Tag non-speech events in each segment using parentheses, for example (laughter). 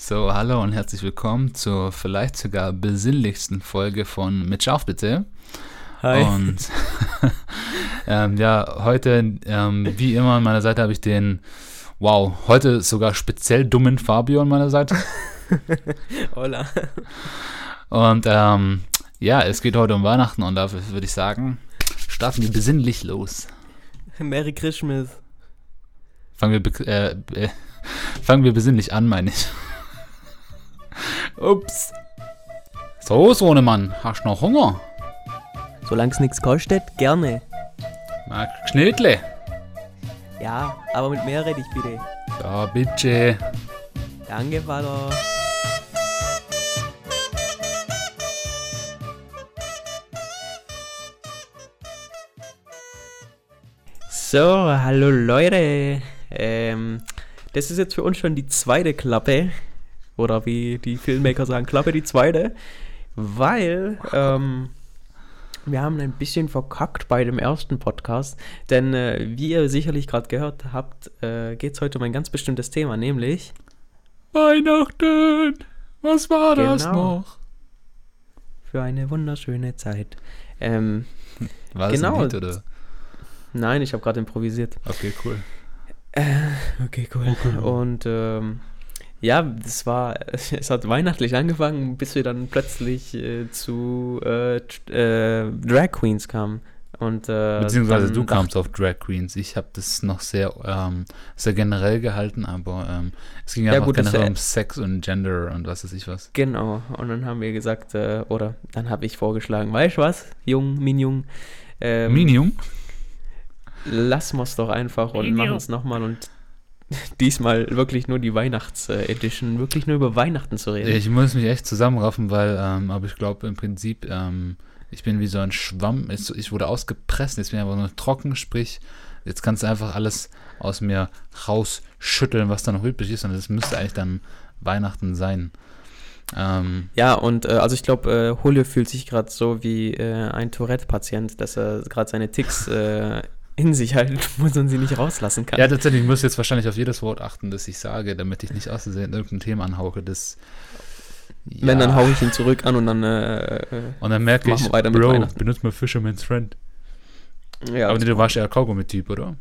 So, hallo und herzlich willkommen zur vielleicht sogar besinnlichsten Folge von Mit Scharf bitte. Hi. Und (laughs) ähm, ja, heute, ähm, wie immer an meiner Seite habe ich den, wow, heute sogar speziell dummen Fabio an meiner Seite. (laughs) Hola. Und ähm, ja, es geht heute um Weihnachten und dafür würde ich sagen, starten wir besinnlich los. Merry Christmas. Fangen wir, äh, äh, fangen wir besinnlich an, meine ich. Ups. So, Sohnemann, hast du noch Hunger? Solange es nichts kostet, gerne. Mag Schnittle? Ja, aber mit mehr rede ich bitte. Ja, bitte. Danke, Vater. So, hallo Leute. Ähm, das ist jetzt für uns schon die zweite Klappe. Oder wie die Filmmaker sagen, Klappe die zweite. Weil ähm, wir haben ein bisschen verkackt bei dem ersten Podcast. Denn äh, wie ihr sicherlich gerade gehört habt, äh, geht es heute um ein ganz bestimmtes Thema, nämlich Weihnachten. Was war das Genau. noch? für eine wunderschöne Zeit. Ähm, War das Genau. ein Lied oder? nein, ich habe gerade improvisiert. Okay, cool. Okay, cool. Und ähm, ja, das war, (laughs) es hat weihnachtlich angefangen, bis wir dann plötzlich äh, zu äh, äh, Drag Queens kamen. Und, äh, Beziehungsweise du kamst auf Drag Queens. Ich habe das noch sehr, ähm, sehr generell gehalten, aber ähm, es ging Ja, gut, das generell um Sex und Gender und was weiß ich was. Genau, und dann haben wir gesagt, äh, oder dann habe ich vorgeschlagen, weißt du was, Jung, Minjung, ähm, Minium? lass mal's doch einfach und Minjung. machen es nochmal und diesmal wirklich nur die Weihnachts-Edition, wirklich nur über Weihnachten zu reden. Ich muss mich echt zusammenraffen, weil, ähm, aber ich glaube im Prinzip, ähm, ich bin wie so ein Schwamm. Ich, wurde ausgepresst, jetzt bin ich einfach nur trocken, sprich, jetzt kannst du einfach alles aus mir rausschütteln, was da noch übrig ist. Und das müsste eigentlich dann Weihnachten sein. Ähm, Ja, und äh, also ich glaube, äh, Julio fühlt sich gerade so wie äh, ein Tourette-Patient, dass er gerade seine Ticks äh, in sich halten (laughs) muss und sie nicht rauslassen kann. ja, tatsächlich, ich muss jetzt wahrscheinlich auf jedes Wort achten, das ich sage, damit ich nicht aus Versehen irgendein Thema anhauche, das. Wenn, dann Ja. haue ich ihn zurück an und dann, äh, äh, Und dann merke ich, weiter mit Bro, Weihnachten. benutzt mal Fisherman's Friend. ja. Aber nee, du warst ja Kaugummi-Typ, oder?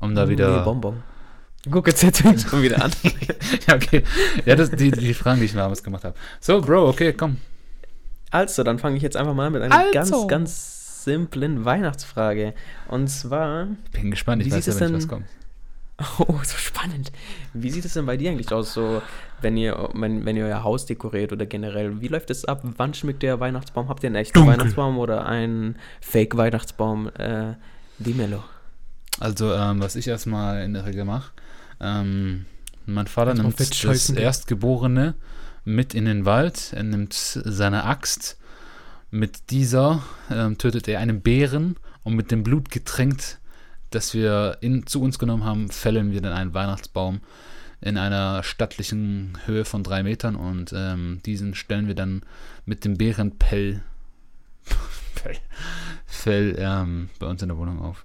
Um da wieder. Nee, Bonbon. Guck, jetzt jetzt fängt schon wieder an. (laughs) ja, okay. Ja, das die, die Fragen, die ich mir damals gemacht habe. So, Bro, okay, komm. Also, dann fange ich jetzt einfach mal an mit einer Also. ganz, ganz simplen Weihnachtsfrage. Und zwar, Bin gespannt, ich Wie weiß sieht ja, wenn was denn- kommt. (laughs) oh, so spannend. Wie sieht es denn bei dir eigentlich aus, so, wenn ihr, wenn, wenn ihr euer Haus dekoriert oder generell? Wie läuft es ab? Wann schmückt der Weihnachtsbaum? Habt ihr einen echten Dunkel. Weihnachtsbaum oder einen Fake-Weihnachtsbaum? Äh, Dimelo. Also, ähm, was ich erstmal in der Regel mache, ähm, mein Vater Erstmal nimmt das. Erstgeborene mit in den Wald, er nimmt seine Axt, mit dieser ähm, tötet er einen Bären und mit dem Blut getränkt, das wir in, zu uns genommen haben, fällen wir dann einen Weihnachtsbaum in einer stattlichen Höhe von drei Metern und ähm, diesen stellen wir dann mit dem Bärenpell (laughs) Fell, Fell ähm, bei uns in der Wohnung auf.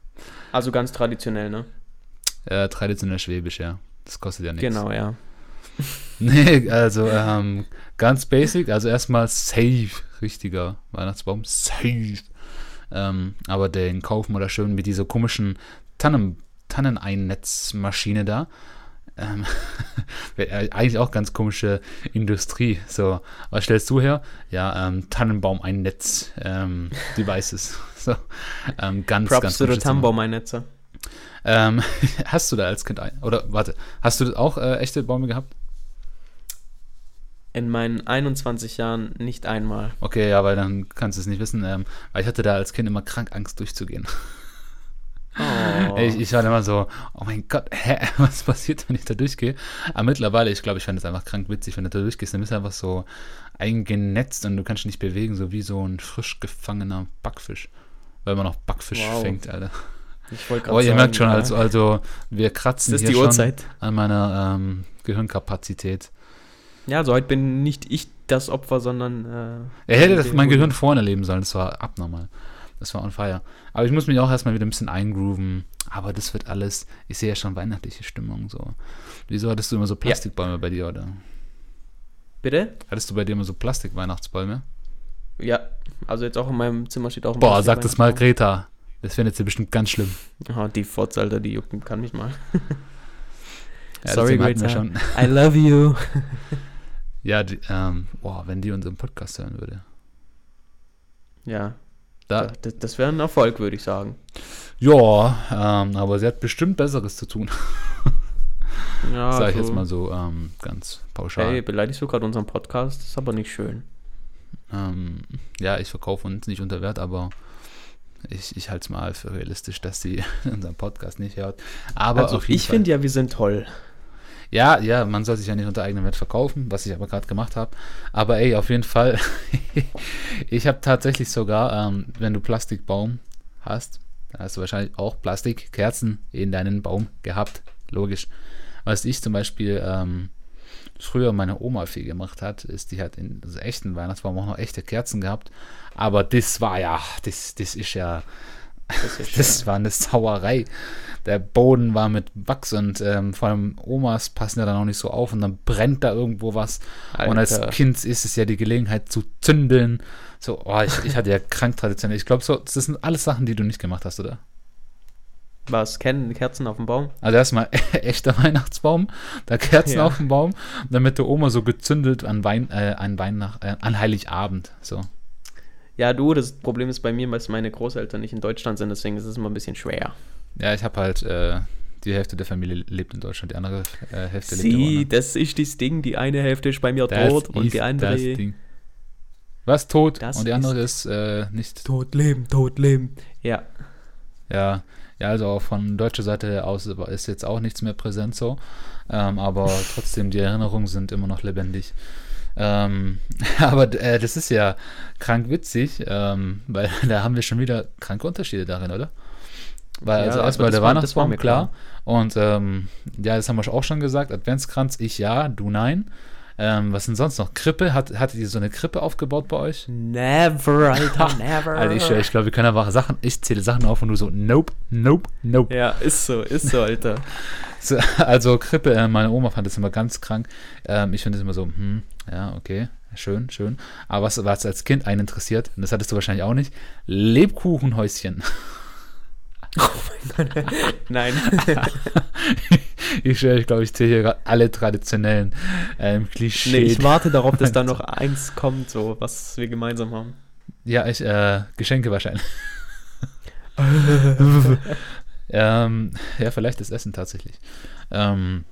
Also ganz traditionell, ne? Äh, traditionell schwäbisch, ja. Das kostet ja nichts. Genau, ja. (laughs) Nee, also ähm, ganz basic. Also erstmal safe, richtiger Weihnachtsbaum. Safe. Ähm, aber den kaufen wir da schön mit dieser komischen Tannen, Tanneneinnetzmaschine da. Ähm, (laughs) eigentlich auch ganz komische Industrie. So, was stellst du her? Ja, ähm, Tannenbaum ein Netz, ähm, (laughs) Devices. So, ähm, ganz, Props ganz zu der komisches Thema. Tannenbaumeinnetzer. Ähm, (laughs) hast du da als Kind ein, oder warte, hast du auch äh, echte Bäume gehabt? In meinen 21 Jahren nicht einmal. Okay, ja, weil dann kannst du es nicht wissen. Ähm, weil ich hatte da als Kind immer krank Angst durchzugehen. Oh. (laughs) Ich, ich war immer so, oh mein Gott, hä, (laughs) was passiert, wenn ich da durchgehe? Aber mittlerweile, ich glaube, ich fand es einfach krank witzig, wenn du da durchgehst, dann bist du einfach so eingenetzt und du kannst dich nicht bewegen, so wie so ein frisch gefangener Backfisch. Weil man noch Backfisch Wow. fängt, Alter. Ich wollte Oh, ihr merkt schon, also, also wir kratzen hier schon an meiner ähm, Gehirnkapazität. Ja, also heute bin nicht ich das Opfer, sondern. Äh, Er hätte das, mein. Gehirn vorne leben sollen, das war abnormal. Das war on fire. Aber ich muss mich auch erstmal wieder ein bisschen eingrooven. Aber das wird alles, ich sehe ja schon weihnachtliche Stimmung so. Wieso hattest du immer so Plastikbäume ja. bei dir, oder? Bitte? Hattest du bei dir immer so Plastik-Weihnachtsbäume? Ja, also jetzt auch in meinem Zimmer steht auch ein Boah, sag das mal Greta. Das findet sie bestimmt ganz schlimm. (laughs) Oh, die Fotz, Alter, die jucken kann mich mal. (laughs) ja, Sorry, Greta. Schon. I love you. (laughs) ja, die, ähm, boah, wenn die unseren Podcast hören würde. Ja. Da. Das, das wäre ein Erfolg, würde ich sagen. Ja, ähm, aber sie hat bestimmt Besseres zu tun. (laughs) ja, Sag ich also, jetzt mal so ähm, ganz pauschal. Hey, beleidigst du gerade unseren Podcast? Das ist aber nicht schön. Ähm, ja, ich verkaufe uns nicht unter Wert, aber ich, ich halte es mal für realistisch, dass sie (laughs) unseren Podcast nicht hört. Aber also ich finde ja, wir sind toll. Ja, ja, man soll sich ja nicht unter eigenem Wert verkaufen, was ich aber gerade gemacht habe. Aber ey, auf jeden Fall, (laughs) ich habe tatsächlich sogar, ähm, wenn du Plastikbaum hast, hast du wahrscheinlich auch Plastikkerzen in deinen Baum gehabt. Logisch. Was ich zum Beispiel ähm, früher meine Oma viel gemacht hat, ist, die hat in also echten Weihnachtsbaum auch noch echte Kerzen gehabt. Aber das war ja, das, das ist ja, das, ist das war eine Sauerei der Boden war mit Wachs und ähm, vor allem Omas passen ja dann auch nicht so auf und dann brennt da irgendwo was. Alter. Und als Kind ist es ja die Gelegenheit zu zündeln. So, oh, ich, ich hatte ja (laughs) krank traditionell. Ich glaube, so, das sind alles Sachen, die du nicht gemacht hast, oder? Was? Kennen Kerzen auf dem Baum? Also erstmal (laughs) echter Weihnachtsbaum, da Kerzen ja. auf dem Baum, dann mit der Oma so gezündelt an Wein, äh, an Weihnacht, äh, an Heiligabend. So. Ja, du, das Problem ist bei mir, weil meine Großeltern nicht in Deutschland sind, deswegen ist es immer ein bisschen schwer. Ja, ich habe halt, äh, die Hälfte der Familie lebt in Deutschland, die andere äh, Hälfte Sie, lebt in das ist das Ding, die eine Hälfte ist bei mir das tot und die andere... Das Ding. Was, tot? Das und die andere ist, ist äh, nicht... Tot leben, tot leben. Ja. Ja, ja, also auch von deutscher Seite aus ist jetzt auch nichts mehr präsent so. Ähm, aber trotzdem, die Erinnerungen sind immer noch lebendig. Ähm, (laughs) aber äh, das ist ja krank witzig, ähm, weil (laughs) da haben wir schon wieder kranke Unterschiede darin, oder? Weil ja, also erstmal der Weihnachtsbaum, war klar. klar. Und ähm, ja, das haben wir auch schon gesagt. Adventskranz, ich ja, du nein. Ähm, was denn sonst noch? Krippe? Hat, hattet ihr so eine Krippe aufgebaut bei euch? Never, Alter, (laughs) never. Alter, ich, ich glaube, wir können einfach Sachen, ich zähle Sachen auf und du so, nope, nope, nope. Ja, ist so, ist so, Alter. so, also Krippe, äh, meine Oma fand das immer ganz krank. Ähm, ich finde es immer so, hm, ja, okay, schön, schön. Aber was, was als Kind einen interessiert, und das hattest du wahrscheinlich auch nicht, Lebkuchenhäuschen. Oh mein Gott. Nein. (laughs) ich schwöre, ich glaube, ich zähle hier gerade alle traditionellen ähm, Klischees. Nee, ich warte darauf, dass da (laughs) noch eins kommt, so was wir gemeinsam haben. Ja, ich, äh, Geschenke wahrscheinlich. (laughs) ähm, ja, vielleicht das Essen tatsächlich. Ähm,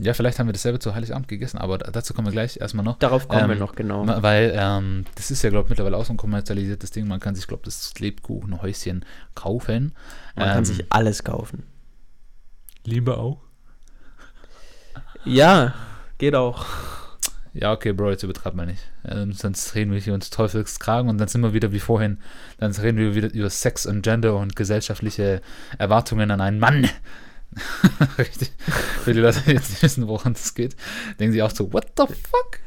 ja, vielleicht haben wir dasselbe zu Heiligabend gegessen, aber dazu kommen wir gleich erstmal noch. Darauf kommen ähm, wir noch, genau. Weil ähm, das ist ja, glaube ich, mittlerweile auch so ein kommerzialisiertes Ding. Man kann sich, glaube ich, das Lebkuchenhäuschen kaufen. Man ähm, kann sich alles kaufen. Liebe auch? Ja, geht auch. Ja, okay, Bro, jetzt übertreibt man nicht. Ähm, sonst reden wir hier uns Teufelskragen und dann sind wir wieder wie vorhin. Dann reden wir wieder über Sex und Gender und gesellschaftliche Erwartungen an einen Mann. (laughs) Richtig. Für die Leute, die jetzt nicht wissen, woran es geht, denken sie auch so, what the fuck?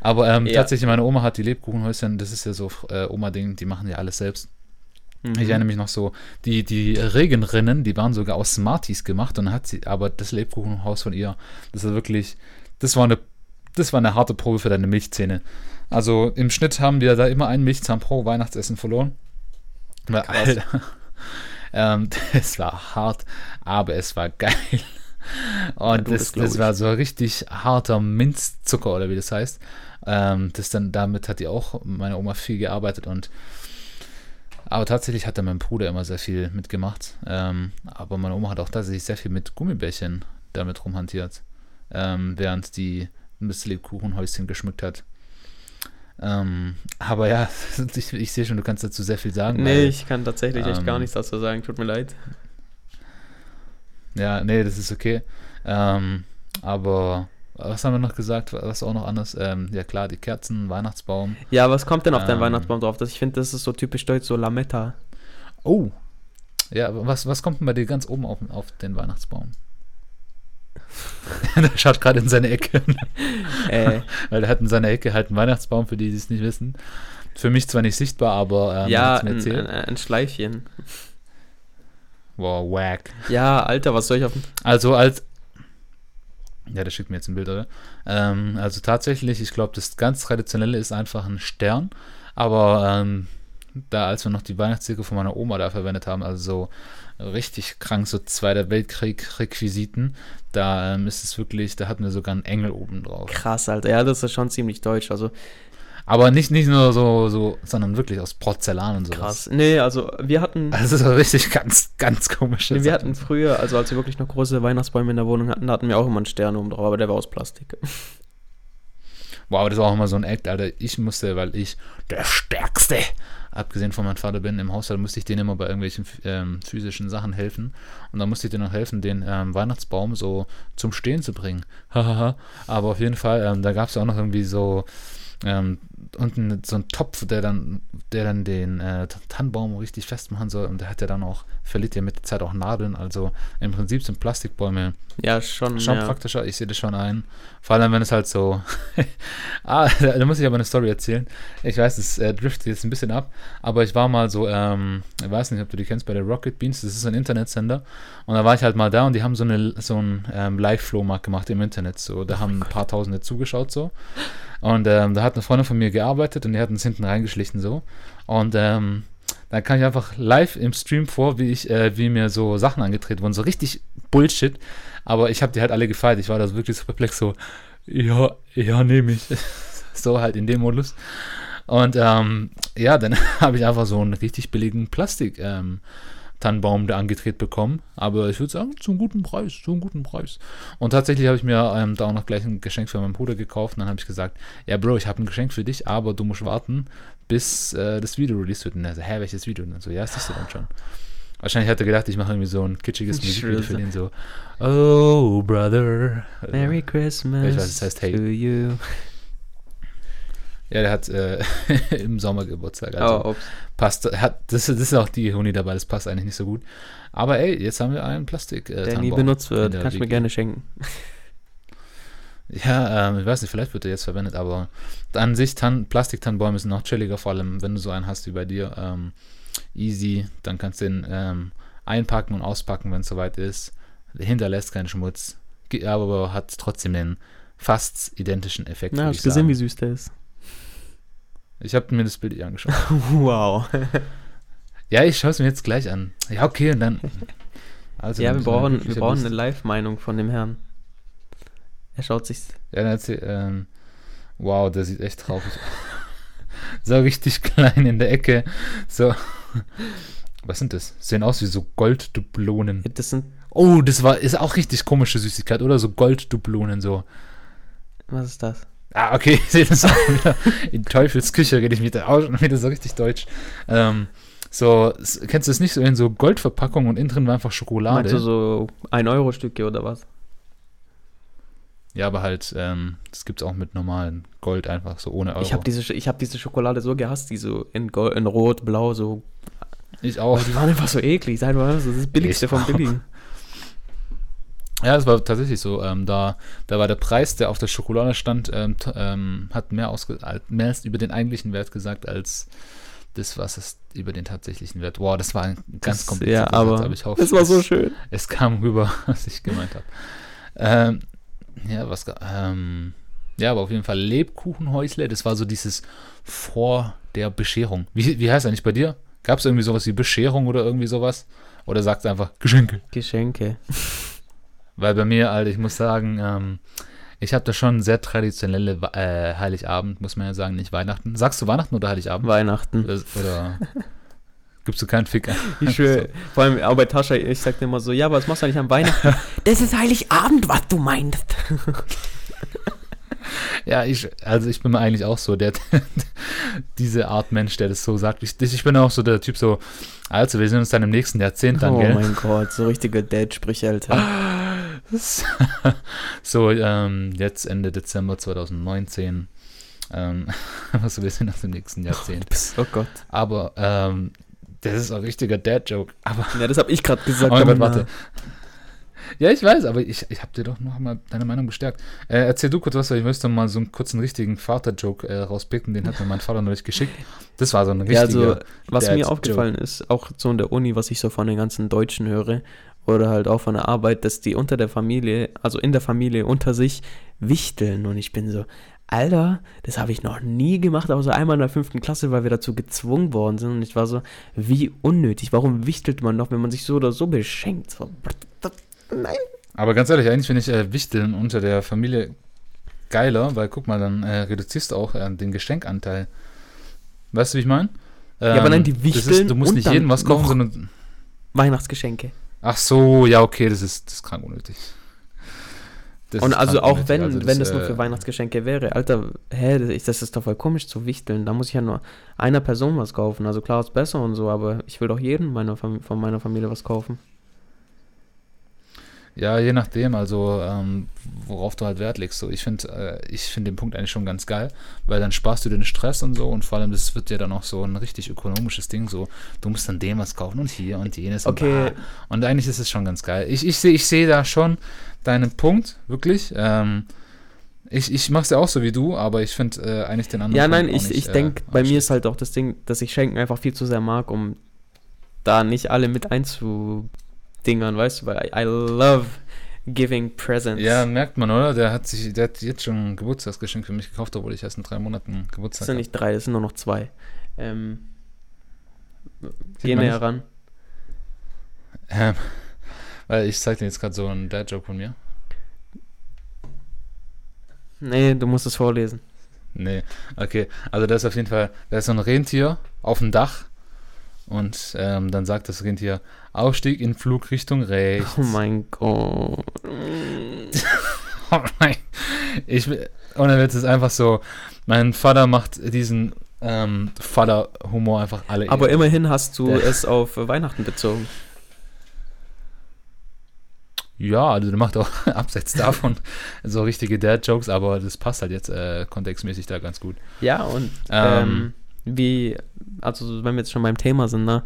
Aber ähm, ja. tatsächlich, meine Oma hat die Lebkuchenhäuschen, das ist ja so äh, Oma-Ding, die machen ja alles selbst. Mhm. Ich erinnere mich noch so, die, die Regenrinnen, die waren sogar aus Smarties gemacht und hat sie, aber das Lebkuchenhaus von ihr, das ist wirklich, das war eine, das war eine harte Probe für deine Milchzähne. Also im Schnitt haben wir da immer einen Milchzahn pro Weihnachtsessen verloren. Weil, Alter, (laughs) ähm, (laughs) es war hart, aber es war geil. Und ja, das, das war so richtig harter Minzzucker oder wie das heißt. Ähm, das dann, damit hat die auch meine Oma viel gearbeitet und aber tatsächlich hat da mein Bruder immer sehr viel mitgemacht. Ähm, aber meine Oma hat auch tatsächlich sehr viel mit Gummibärchen damit rumhantiert. Ähm, während die das Lebkuchenhäuschen geschmückt hat. Ähm, aber ja, (laughs) ich, ich sehe schon, du kannst dazu sehr viel sagen. Nee, weil, ich kann tatsächlich ähm, echt gar ähm, nichts dazu sagen. Tut mir leid. Ja, nee, das ist okay. Ähm, aber was haben wir noch gesagt? Was auch noch anders? Ähm, ja klar, die Kerzen, Weihnachtsbaum. Ja, was kommt denn auf deinen ähm, Weihnachtsbaum drauf? Das, ich finde, das ist so typisch deutsch, so Lametta. Oh. Ja, was, was kommt denn bei dir ganz oben auf, auf den Weihnachtsbaum? (laughs) der schaut gerade in seine Ecke. (laughs) äh. Weil der hat in seiner Ecke halt einen Weihnachtsbaum, für die, die es nicht wissen. Für mich zwar nicht sichtbar, aber ähm, ja, ein, ein, ein Schleifchen. Wow, wack. Ja, Alter, was soll ich auf dem. Also als. Ja, der schickt mir jetzt ein Bild, oder? Ähm, also tatsächlich, ich glaube, das ganz Traditionelle ist einfach ein Stern. Aber ähm, da, als wir noch die Weihnachtsdeko von meiner Oma da verwendet haben, also so richtig krank, so Zweiter Weltkrieg-Requisiten, da ähm, ist es wirklich, da hatten wir sogar einen Engel oben drauf. Krass, Alter. Ja, das ist schon ziemlich deutsch. Also Aber nicht, nicht nur so, so, sondern wirklich aus Porzellan und sowas. krass. Nee, also wir hatten. (laughs) Also so richtig ganz, ganz komische Nee, wir hatten früher, also als wir wirklich noch große Weihnachtsbäume in der Wohnung hatten, da hatten wir auch immer einen Stern oben drauf, aber der war aus Plastik. Wow, aber das war auch immer so ein Act, Alter. Ich musste, weil ich der Stärkste, abgesehen von meinem Vater bin, im Haushalt musste ich denen immer bei irgendwelchen ähm, physischen Sachen helfen. Und dann musste ich denen noch helfen, den ähm, Weihnachtsbaum so zum Stehen zu bringen. (laughs) Aber auf jeden Fall, ähm, da gab es ja auch noch irgendwie so ähm, unten so einen Topf, der dann, der dann den äh, Tannenbaum richtig festmachen soll. Und der hat ja dann auch, verliert ja mit der Zeit auch Nadeln. Also im Prinzip sind Plastikbäume Ja, schon. Schon ja. praktischer, ich sehe das schon ein. Vor allem, wenn es halt so. (laughs) ah, da, da muss ich aber eine Story erzählen. Ich weiß, es äh, driftet jetzt ein bisschen ab, aber ich war mal so, ähm, ich weiß nicht, ob du die kennst, bei der Rocket Beans, das ist ein Internetsender. Und da war ich halt mal da und die haben so, eine, so einen ähm, Live-Flohmarkt gemacht im Internet. So, da haben ein paar Tausende zugeschaut so. Und ähm, da hat eine Freundin von mir gearbeitet und die hat uns hinten reingeschlichen so. Und ähm, dann kam ich einfach live im Stream vor, wie ich, äh, wie mir so Sachen angedreht wurden, so richtig Bullshit. Aber ich habe die halt alle gefeiert. Ich war da so wirklich so perplex, so, ja, ja, nehme ich. (laughs) so halt in dem Modus. Und ähm, ja, dann (laughs) habe ich einfach so einen richtig billigen Plastik ähm, Tannenbaum da angedreht bekommen. Aber ich würde sagen, zu einem guten Preis, zu einem guten Preis. Und tatsächlich habe ich mir ähm, da auch noch gleich ein Geschenk für meinen Bruder gekauft. Und dann habe ich gesagt, ja, Bro, ich habe ein Geschenk für dich, aber du musst warten, bis äh, das Video released wird. Und er so, hä, welches Video? Und so, ja, das siehst du dann schon. Wahrscheinlich hat er gedacht, ich mache irgendwie so ein kitschiges Musikvideo für den so, oh, brother. Merry Christmas Ich weiß, es heißt Hey. to you. Ja, der hat äh, (laughs) im Sommer Geburtstag. Also oh, passt, hat, das, das ist auch die Ironie dabei, das passt eigentlich nicht so gut. Aber ey, jetzt haben wir einen Plastik. Äh, Der nie benutzt wird. Kannst du mir gerne schenken. Ja, ähm, ich weiß nicht, vielleicht wird er jetzt verwendet, aber an sich Tan Plastiktannenbäume sind noch chilliger, vor allem wenn du so einen hast wie bei dir. Ähm, easy, dann kannst du den ähm, einpacken und auspacken, wenn es soweit ist. Hinterlässt keinen Schmutz, aber hat trotzdem den fast identischen Effekt. Na, hast ich gesehen, wie süß der ist? Ich habe mir das Bild eh angeschaut. (laughs) wow. ja, ich schaue es mir jetzt gleich an. Ja, okay, und dann. Also, ja, wir brauchen, wir brauchen eine Live-Meinung von dem Herrn. Er schaut sich. Ja, dann erzähl, ähm, wow, der sieht echt traurig aus. (laughs) so richtig klein in der Ecke. So. Was sind das? Sehen aus wie so Golddublonen. Das sind. Oh, das war, ist auch richtig komische Süßigkeit, oder? So Golddublonen, so. Was ist das? Ah, okay, (laughs) ich sehe das auch wieder. In Teufels Küche rede ich wieder, auch schon wieder so richtig deutsch. Ähm, so, kennst du das nicht so in so Goldverpackung und innen drin war einfach Schokolade? Meinst du so 1-Euro-Stücke oder was? Ja, aber halt, ähm, das gibt's auch mit normalen Gold einfach, so ohne Euro. Ich habe diese, ich hab diese Schokolade so gehasst, die so in, Gold, in Rot, Blau, so. ich auch. Oh, die waren einfach so eklig. Sag mal, das ist das Billigste Ich vom. Billigen. Ja, das war tatsächlich so. Ähm, da, da war der Preis, der auf der Schokolade stand, ähm, ähm, hat mehr, ausge als- mehr über den eigentlichen Wert gesagt, als das, was es über den tatsächlichen Wert. Wow, das war ein ganz komplizierter ja, aber Satz, aber ich hoffe, Das war so es, schön. es kam rüber, (laughs) was ich gemeint habe. Ähm, ja, was, ähm, ja, aber auf jeden Fall Lebkuchenhäusle, das war so dieses vor der Bescherung. Wie, wie heißt eigentlich bei dir? Gab es irgendwie sowas wie Bescherung oder irgendwie sowas? Oder sagt einfach Geschenke? Geschenke. (laughs) Weil bei mir, Alter, ich muss sagen, ähm, ich habe da schon sehr traditionelle äh, Heiligabend, muss man ja sagen, nicht Weihnachten. Sagst du Weihnachten oder Heiligabend? Weihnachten. Oder, oder (laughs) gibst du keinen Fick? Ich schwöre, (laughs) vor allem auch bei Tascha, ich sagte immer so, ja, was machst du eigentlich am Weihnachten? (laughs) das ist Heiligabend, was du meinst. Ja, ich, also ich bin mir eigentlich auch so der, diese Art Mensch, der das so sagt. Ich, ich bin auch so der Typ so, also wir sehen uns dann im nächsten Jahrzehnt dann, oh gell? mein Gott, so richtige Dad-Sprüche, Alter. (laughs) so, ähm, jetzt Ende Dezember 2019. Ähm, also wir sehen uns im nächsten Jahrzehnt. (laughs) Oh Gott. Aber ähm, das ist ein richtiger Dad-Joke. Aber Ja, das habe ich gerade gesagt. Oh Gott, warte. Ja, ich weiß, aber ich, ich habe dir doch noch mal deine Meinung bestärkt. Äh, erzähl du kurz was, weil ich möchte mal so einen kurzen richtigen Vater-Joke äh, rauspicken. Den hat mir mein Vater neulich geschickt. Das war so ein richtiger. Ja, also, was mir aufgefallen ist, auch so in der Uni, was ich so von den ganzen Deutschen höre, oder halt auch von der Arbeit, dass die unter der Familie, also in der Familie unter sich wichteln. Und ich bin so, Alter, das habe ich noch nie gemacht, außer einmal in der fünften Klasse, weil wir dazu gezwungen worden sind. Und ich war so, wie unnötig. Warum wichtelt man noch, wenn man sich so oder so beschenkt? So, nein. Aber ganz ehrlich, eigentlich finde ich äh, Wichteln unter der Familie geiler, weil guck mal, dann äh, reduzierst du auch äh, den Geschenkanteil. Weißt du, wie ich meine? Ja, aber nein, die das ist, wichteln Du musst nicht jedem was kaufen, noch- sondern. Weihnachtsgeschenke. Ach so, ja, okay, das ist, das ist krank unnötig. Das Und also auch unnötig. wenn, Also wenn das nur äh, für Weihnachtsgeschenke wäre, Alter, hä, das das ist doch voll komisch zu wichteln. Da muss ich ja nur einer Person was kaufen. Also klar ist besser und so, aber ich will doch jedem meiner Fam von meiner Familie was kaufen. Ja, je nachdem, also ähm, worauf du halt Wert legst. So, ich finde, äh, ich finde den Punkt eigentlich schon ganz geil, weil dann sparst du den Stress und so und vor allem das wird ja dann auch so ein richtig ökonomisches Ding. So, du musst dann dem was kaufen und hier und jenes Okay. und, und eigentlich ist es schon ganz geil. Ich, ich sehe, ich sehe da schon deinen Punkt wirklich. Ähm, ich ich mache es ja auch so wie du, aber ich finde äh, eigentlich den anderen. Ja, nein, ich, nicht, ich äh, denke, bei mir ist halt auch das Ding, dass ich Schenken einfach viel zu sehr mag, um da nicht alle mit einzudingern, weißt du, weil I, I love giving presents. Ja, merkt man, oder? Der hat sich, der hat jetzt schon ein Geburtstagsgeschenk für mich gekauft, obwohl ich erst in drei Monaten Das Geburtstag sind habe. nicht drei, das sind nur noch zwei. Ähm, geh näher nicht? ran. Ähm, (laughs) weil ich zeig dir jetzt gerade so einen Dad-Joke von mir. Nee, du musst es vorlesen. Nee, okay. Also da ist auf jeden Fall, da ist so ein Rentier auf dem Dach und ähm, dann sagt das Rentier, Aufstieg in Flugrichtung rechts. Oh mein Gott. (laughs) Oh mein, ich, will- ohne Witz ist einfach so, mein Vater macht diesen ähm, Vater-Humor einfach alle. Aber Ehre. immerhin hast du Der- es auf Weihnachten bezogen. Ja, also der macht auch (laughs) abseits davon so richtige Dad-Jokes, aber das passt halt jetzt äh, kontextmäßig da ganz gut. Ja, und Ähm, ähm, wie, also wenn wir jetzt schon beim Thema sind, ne,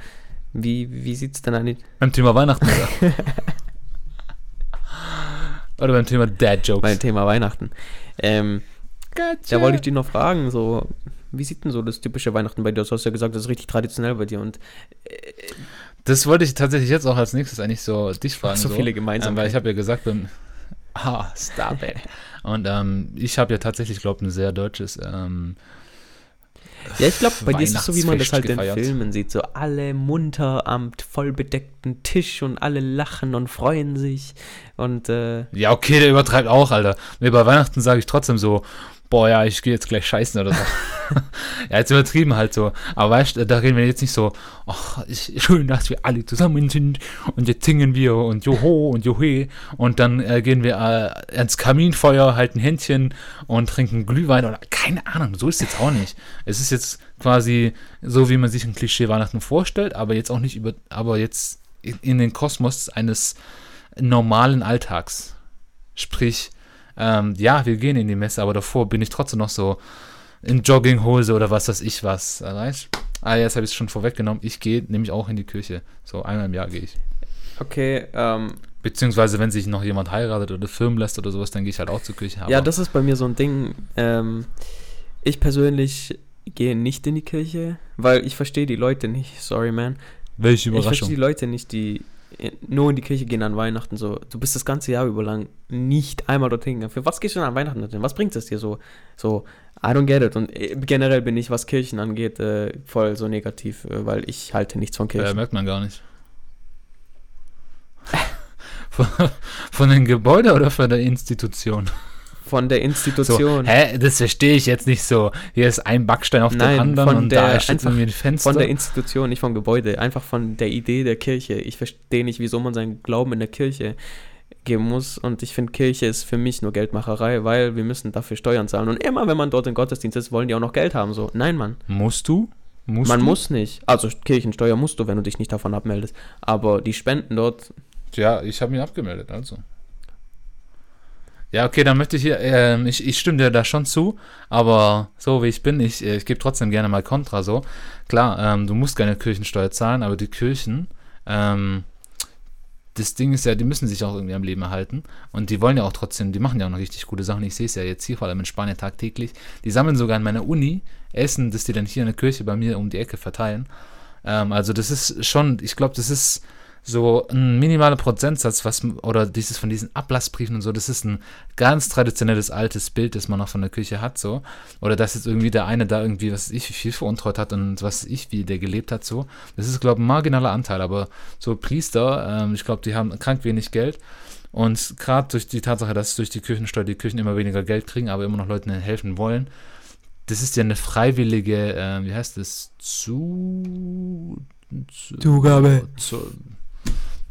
wie, wie sieht es denn eigentlich? Beim Thema Weihnachten. oder? (laughs) Oder beim Thema Dad-Jokes. Beim Thema Weihnachten. Ähm, Gotcha. da wollte ich dich noch fragen, so, wie sieht denn so das typische Weihnachten bei dir aus? Du hast ja gesagt, das ist richtig traditionell bei dir und Das wollte ich tatsächlich jetzt auch als nächstes eigentlich so dich fragen. so viele Ähm, gemeinsam. weil ich habe ja gesagt, beim Ah, stop it. (laughs) Und ähm, ich habe ja tatsächlich, glaube ich, ein sehr deutsches ähm, ja, ich glaube, bei dir ist es so, wie man das halt Weihnachtsfest in gefeiert. Filmen sieht. So alle munter am vollbedeckten Tisch und alle lachen und freuen sich. Und äh, Ja, okay, der übertreibt auch, Alter. Nee, bei Weihnachten sage ich trotzdem so, boah, ja, ich gehe jetzt gleich scheißen oder so. (laughs) ja, jetzt übertrieben halt so. Aber weißt du, da reden wir jetzt nicht so, ach, schön, dass wir alle zusammen sind und jetzt singen wir und Joho und Johe und dann äh, gehen wir äh, ans Kaminfeuer, halten Händchen und trinken Glühwein oder keine Ahnung, so ist es jetzt auch nicht. Es ist jetzt quasi so, wie man sich ein Klischee Weihnachten vorstellt, aber jetzt auch nicht über, aber jetzt in, in den Kosmos eines normalen Alltags. Sprich, ähm, ja, wir gehen in die Messe, aber davor bin ich trotzdem noch so in Jogginghose oder was weiß ich was. äh, Weißt? Ah, jetzt habe ich es schon vorweggenommen. Ich gehe nämlich auch in die Kirche. So einmal im Jahr gehe ich. okay, ähm, Beziehungsweise, wenn sich noch jemand heiratet oder filmen lässt oder sowas, dann gehe ich halt auch zur Kirche. ja, das ist bei mir so ein Ding. Ähm, ich persönlich gehe nicht in die Kirche, weil ich verstehe die Leute nicht. Sorry, man. welche Ich verstehe Überraschung. die Leute nicht, die nur in die Kirche gehen an Weihnachten. So, du bist das ganze Jahr über lang nicht einmal dorthin gegangen. Für was gehst du denn an Weihnachten dorthin? Was bringt es dir so? So, I don't get it. Und äh, generell bin ich, was Kirchen angeht, äh, voll so negativ, äh, weil ich halte nichts von Äh, Kirchen. merkt man gar nicht. (laughs) von, von den Gebäuden oder von der Institution? Von der So, Institution. hä, das verstehe ich jetzt nicht so. Hier ist ein Backstein auf Nein, dem anderen von und der- da steht irgendwie ein Fenster. Von der Institution, nicht vom Gebäude. Einfach von der Idee der Kirche. Ich verstehe nicht, wieso man seinen Glauben in der Kirche geben muss. Und ich finde, Kirche ist für mich nur Geldmacherei, weil wir müssen dafür Steuern zahlen. Und immer, wenn man dort im Gottesdienst ist, wollen die auch noch Geld haben. So, nein, Mann. Musst du? Musst man du? muss nicht. Also Kirchensteuer musst du, wenn du dich nicht davon abmeldest. Aber die Spenden dort, Ja, ich habe mich abgemeldet, also. Ja, okay, dann möchte ich hier, ähm, ich, ich stimme dir da schon zu, aber so wie ich bin, ich, äh, ich gebe trotzdem gerne mal Kontra so. Klar, ähm, du musst keine Kirchensteuer zahlen, aber die Kirchen, ähm, das Ding ist ja, die müssen sich auch irgendwie am Leben erhalten. Und die wollen ja auch trotzdem, die machen ja auch noch richtig gute Sachen. Ich sehe es ja jetzt hier, vor allem in Spanien tagtäglich. Die sammeln sogar in meiner Uni Essen, das die dann hier in der Kirche bei mir um die Ecke verteilen. Ähm, also das ist schon, ich glaube, das ist so ein minimaler Prozentsatz, was, oder dieses von diesen Ablassbriefen und so, das ist ein ganz traditionelles altes Bild, das man noch von der Kirche hat, so. Oder dass jetzt irgendwie der eine da irgendwie, was ich, wie viel veruntreut hat und was ich, wie der gelebt hat, so. Das ist, glaube ich, ein marginaler Anteil, aber so Priester, ähm, ich glaube, die haben krank wenig Geld. Und gerade durch die Tatsache, dass durch die Kirchensteuer die Kirchen immer weniger Geld kriegen, aber immer noch Leuten helfen wollen, das ist ja eine freiwillige, äh, wie heißt das, zu, zu Zugabe. Zu,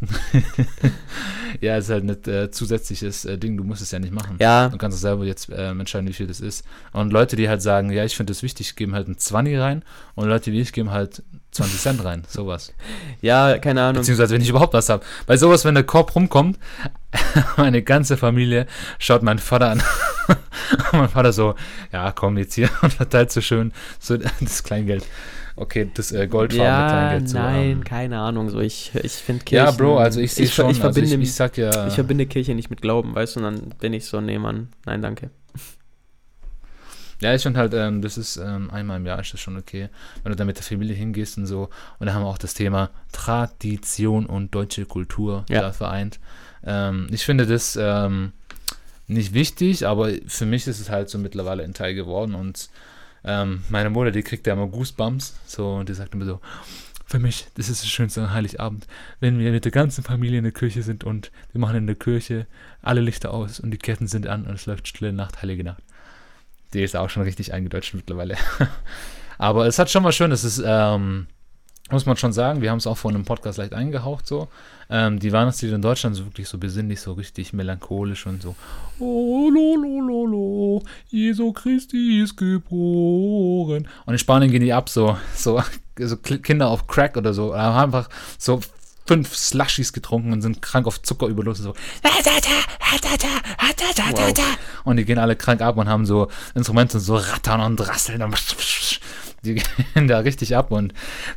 (laughs) ja, es ist halt ein äh, zusätzliches äh, Ding, du musst es ja nicht machen. Ja. Du kannst es selber jetzt äh, entscheiden, wie viel das ist. Und Leute, die halt sagen, ja, ich finde das wichtig, geben halt ein 20 rein und Leute wie ich geben halt 20 Cent rein, (laughs) sowas. Ja, keine Ahnung. Beziehungsweise, wenn ich überhaupt was habe. Bei sowas, wenn der Korb rumkommt, (laughs) meine ganze Familie schaut meinen Vater an. mein Vater so, ja, komm jetzt hier und verteilt so schön so das Kleingeld. Okay, das äh, goldfarbene ja, Kleingeld. So, nein, ähm, keine Ahnung. So, ich ich finde Kirche. ja, Bro, also ich sehe schon, ich verbinde, also ich, ich sag ja, ich verbinde Kirche nicht mit Glauben, weißt du, und dann bin ich so, nee, Mann, nein, danke. ja, ich finde halt, ähm, das ist ähm, einmal im Jahr ist das schon okay, wenn du da mit der Familie hingehst und so. Und da haben wir auch das Thema Tradition und deutsche Kultur Ja. da vereint. Ähm, ich finde das ähm, nicht wichtig, aber für mich ist es halt so mittlerweile ein Teil geworden und ähm, meine Mutter, die kriegt ja immer Goosebumps, so, und die sagt immer so, für mich, das ist das Schönste Heiligabend, wenn wir mit der ganzen Familie in der Kirche sind und wir machen in der Kirche alle Lichter aus und die Ketten sind an und es läuft stille Nacht, heilige Nacht. Die ist auch schon richtig eingedeutscht mittlerweile. (laughs) Aber es hat schon was Schönes. Es ist, ähm, muss man schon sagen, wir haben es auch vor einem Podcast leicht eingehaucht so. Ähm, die Weihnachtslieder in Deutschland sind wirklich so besinnlich, so richtig melancholisch und so. Oh, lo, lo, lo, lo, Jesu Christi ist geboren. Und in Spanien gehen die ab, so, so, so Kinder auf Crack oder so, haben einfach so fünf Slushies getrunken und sind krank auf Zuckerüberlust. So. Und die gehen alle krank ab und haben so Instrumente so rattern und rasseln und die (laughs) gehen da richtig ab und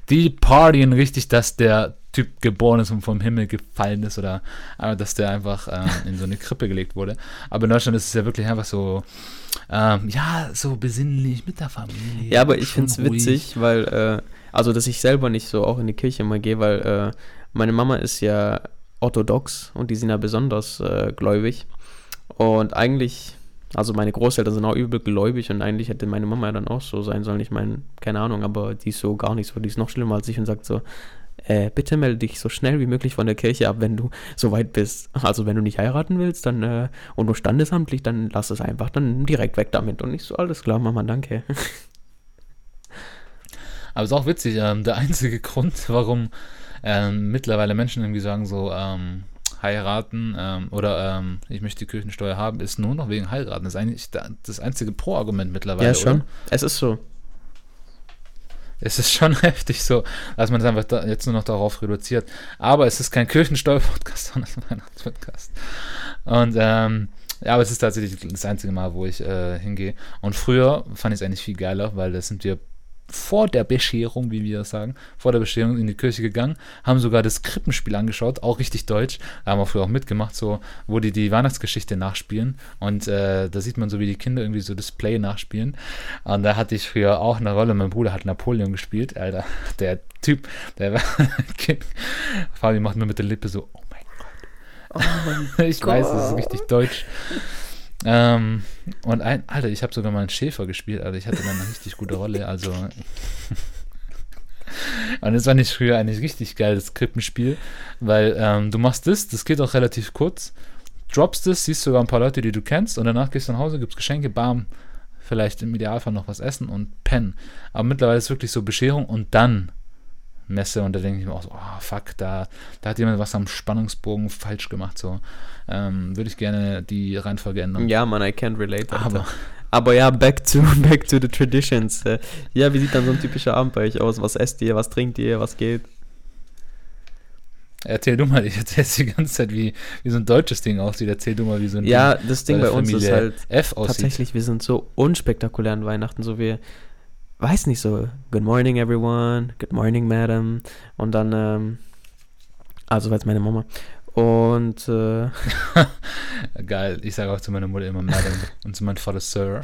die partyen richtig, dass der Typ geboren ist und vom Himmel gefallen ist oder aber dass der einfach ähm, in so eine Krippe gelegt wurde. Aber in Deutschland ist es ja wirklich einfach so, ähm, ja, so besinnlich mit der Familie. Ja, aber ich finde es witzig, weil, äh, also, dass ich selber nicht so auch in die Kirche mal gehe, weil äh, meine Mama ist ja orthodox und die sind ja besonders äh, gläubig. Und eigentlich, also meine Großeltern sind auch übel gläubig und eigentlich hätte meine Mama ja dann auch so sein sollen. Ich meine, keine Ahnung, aber die ist so gar nicht so, die ist noch schlimmer als ich und sagt so, äh, bitte melde dich so schnell wie möglich von der Kirche ab, wenn du so weit bist. Also wenn du nicht heiraten willst, dann äh, und nur standesamtlich, dann lass es einfach, dann direkt weg damit. Und ich so, alles klar, Mama, danke. (laughs) Aber es ist auch witzig, ähm, der einzige (laughs) Grund, warum ähm, mittlerweile Menschen irgendwie sagen, so ähm, heiraten ähm, oder ähm, ich möchte die Kirchensteuer haben, ist nur noch wegen heiraten. Das ist eigentlich da- das einzige Pro-Argument mittlerweile. Ja, schon. Oder? Es ist so. Es ist schon (laughs) heftig so, dass man es einfach da, jetzt nur noch darauf reduziert. Aber es ist kein Kirchensteuer-Podcast, (laughs) sondern ein Weihnachts-Podcast. Und ähm, ja, aber es ist tatsächlich das einzige Mal, wo ich äh, hingehe. Und früher fand ich es eigentlich viel geiler, weil da sind wir vor der Bescherung, wie wir das sagen, vor der Bescherung in die Kirche gegangen, haben sogar das Krippenspiel angeschaut, auch richtig deutsch, da haben wir früher auch mitgemacht, so, wo die die Weihnachtsgeschichte nachspielen. Und äh, da sieht man so, wie die Kinder irgendwie so das Play nachspielen. Und da hatte ich früher auch eine Rolle, mein Bruder hat Napoleon gespielt, Alter, der Typ, der war, (laughs) Fabi macht nur mit der Lippe so, oh mein Oh mein (laughs) ich weiß, das ist richtig deutsch. Ähm, und ein, Alter, ich habe sogar mal einen Schäfer gespielt, Alter, ich hatte dann eine richtig gute Rolle, also. (laughs) und das war nicht früher eigentlich richtig geil, das Krippenspiel, weil ähm, du machst das, das geht auch relativ kurz, droppst es, siehst sogar ein paar Leute, die du kennst, und danach gehst du nach Hause, gibst Geschenke, bam, vielleicht im Idealfall noch was essen und pennen. Aber mittlerweile ist es wirklich so Bescherung und dann Messe und da denke ich mir auch so, oh fuck, da, da hat jemand was am Spannungsbogen falsch gemacht. So ähm, würde ich gerne die Reihenfolge ändern. Ja, man, I can't relate. Alter. Aber Aber ja, back to, (laughs) back to the traditions. Äh, Ja, wie sieht dann so ein typischer Abend bei euch aus? Was esst ihr, was trinkt ihr, was geht? erzähl du mal, ich erzähl die ganze Zeit, wie, wie so ein deutsches Ding aussieht. Erzähl du mal, wie so ein Ja, Ding das Ding bei uns ist Familie halt F aussieht. tatsächlich, wir sind so unspektakulär an Weihnachten, so wir, weiß nicht so, good morning everyone, good morning madam und dann, ähm, also war jetzt meine Mama Und äh, (laughs) Geil, ich sage auch zu meiner Mutter immer Madam und zu meinem Vater Sir.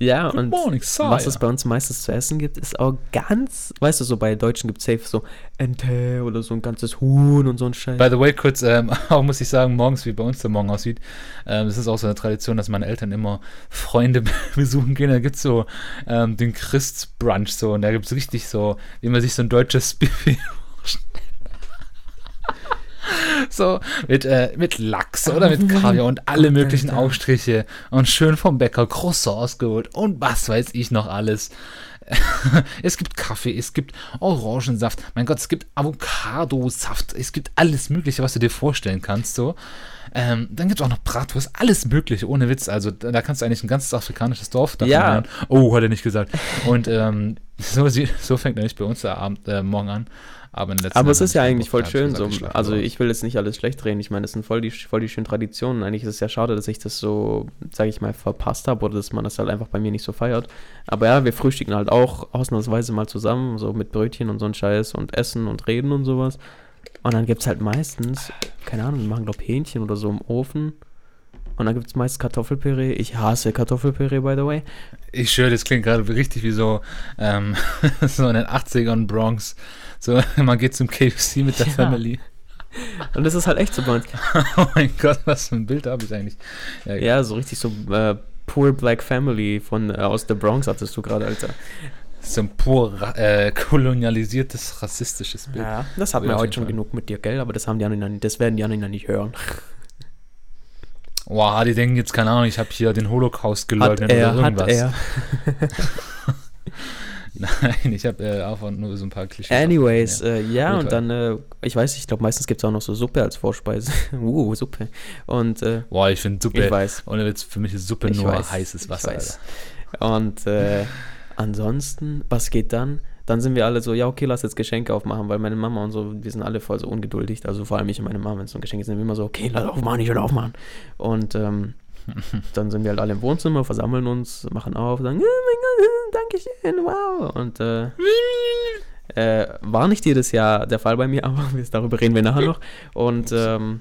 ja, Good und morning, was es bei uns meistens zu essen gibt, ist auch ganz, weißt du, so bei Deutschen gibt es safe so Ente oder so ein ganzes Huhn und so ein Scheiß. By the way, kurz, ähm, (laughs) auch muss ich sagen, morgens, wie bei uns der Morgen aussieht, ähm, das ist auch so eine Tradition, dass meine Eltern immer Freunde (laughs) besuchen gehen. Da gibt es so ähm, den Christbrunch so und da gibt es richtig so, wie man sich so ein deutsches Buffet (laughs) So, mit, äh, mit Lachs oder mit Kaviar und alle möglichen. Aufstriche und schön vom Bäcker Croissants geholt und was weiß ich noch alles. (laughs) es gibt Kaffee, es gibt Orangensaft, mein Gott, es gibt Avocadosaft, es gibt alles Mögliche, was du dir vorstellen kannst, so. Ähm, dann gibt es auch noch Bratwurst, alles Mögliche, ohne Witz. Also da, kannst du eigentlich ein ganzes afrikanisches Dorf davon Ja. lernen. Oh, hat er nicht gesagt. Und ähm, (laughs) so, sie- so fängt nämlich bei uns der Abend äh, morgen an. Aber, Aber es ist ja eigentlich voll schön so. Also ich will jetzt nicht alles schlecht reden. Ich meine, das sind voll die, voll die schönen Traditionen. Eigentlich ist es ja schade, dass ich das so, sage ich mal, verpasst habe oder dass man das halt einfach bei mir nicht so feiert. Aber ja, wir frühstücken halt auch ausnahmsweise mal zusammen, so mit Brötchen und so ein Scheiß und Essen und Reden und sowas. Und dann gibt es halt meistens, keine Ahnung, wir machen glaube Hähnchen oder so im Ofen. Und dann gibt es meist Kartoffelpüree. Ich hasse Kartoffelpüree, by the way. Ich schwöre, das klingt gerade richtig wie so, ähm, (laughs) so in den 80ern Bronx. So, (laughs) man geht zum KFC mit der Ja. Family. Und das ist halt echt so bei uns. (laughs) Oh mein Gott, was für ein Bild habe ich eigentlich? Ja, Ja, so richtig so äh, Poor Black Family von äh, aus der Bronx hattest du gerade, Alter. So ein pur äh, kolonialisiertes, rassistisches Bild. Ja, das hatten wir heute schon genug mit dir, gell? Aber das haben die anderen, das werden die anderen nicht hören. Wow, die denken jetzt, keine Ahnung, ich habe hier den Holocaust Hat geleugnet er, oder hat irgendwas. er. (laughs) (laughs) Nein, ich habe äh, einfach nur so ein paar Klischees. Anyways, Ja. äh, ja, und dann, äh, ich weiß, ich glaube, meistens gibt es auch noch so Suppe als Vorspeise. (laughs) uh, Suppe. Und äh, Boah, ich finde Suppe, ich weiß. ohne Witz, für mich ist Suppe Ich nur weiß, heißes ich Wasser. weiß. Und äh, ansonsten, was geht dann? Dann sind wir alle so, ja, okay, lass jetzt Geschenke aufmachen, weil meine Mama und so, wir sind alle voll so ungeduldig. Also vor allem ich und meine Mama, wenn es so ein Geschenk ist, sind wir immer so, okay, lass aufmachen, ich will aufmachen. Und ähm, dann sind wir halt alle im Wohnzimmer, versammeln uns, machen auf, sagen, oh Dankeschön, wow. Und äh, äh, war nicht jedes Jahr der Fall bei mir, (laughs) aber darüber reden wir nachher noch. Und ähm,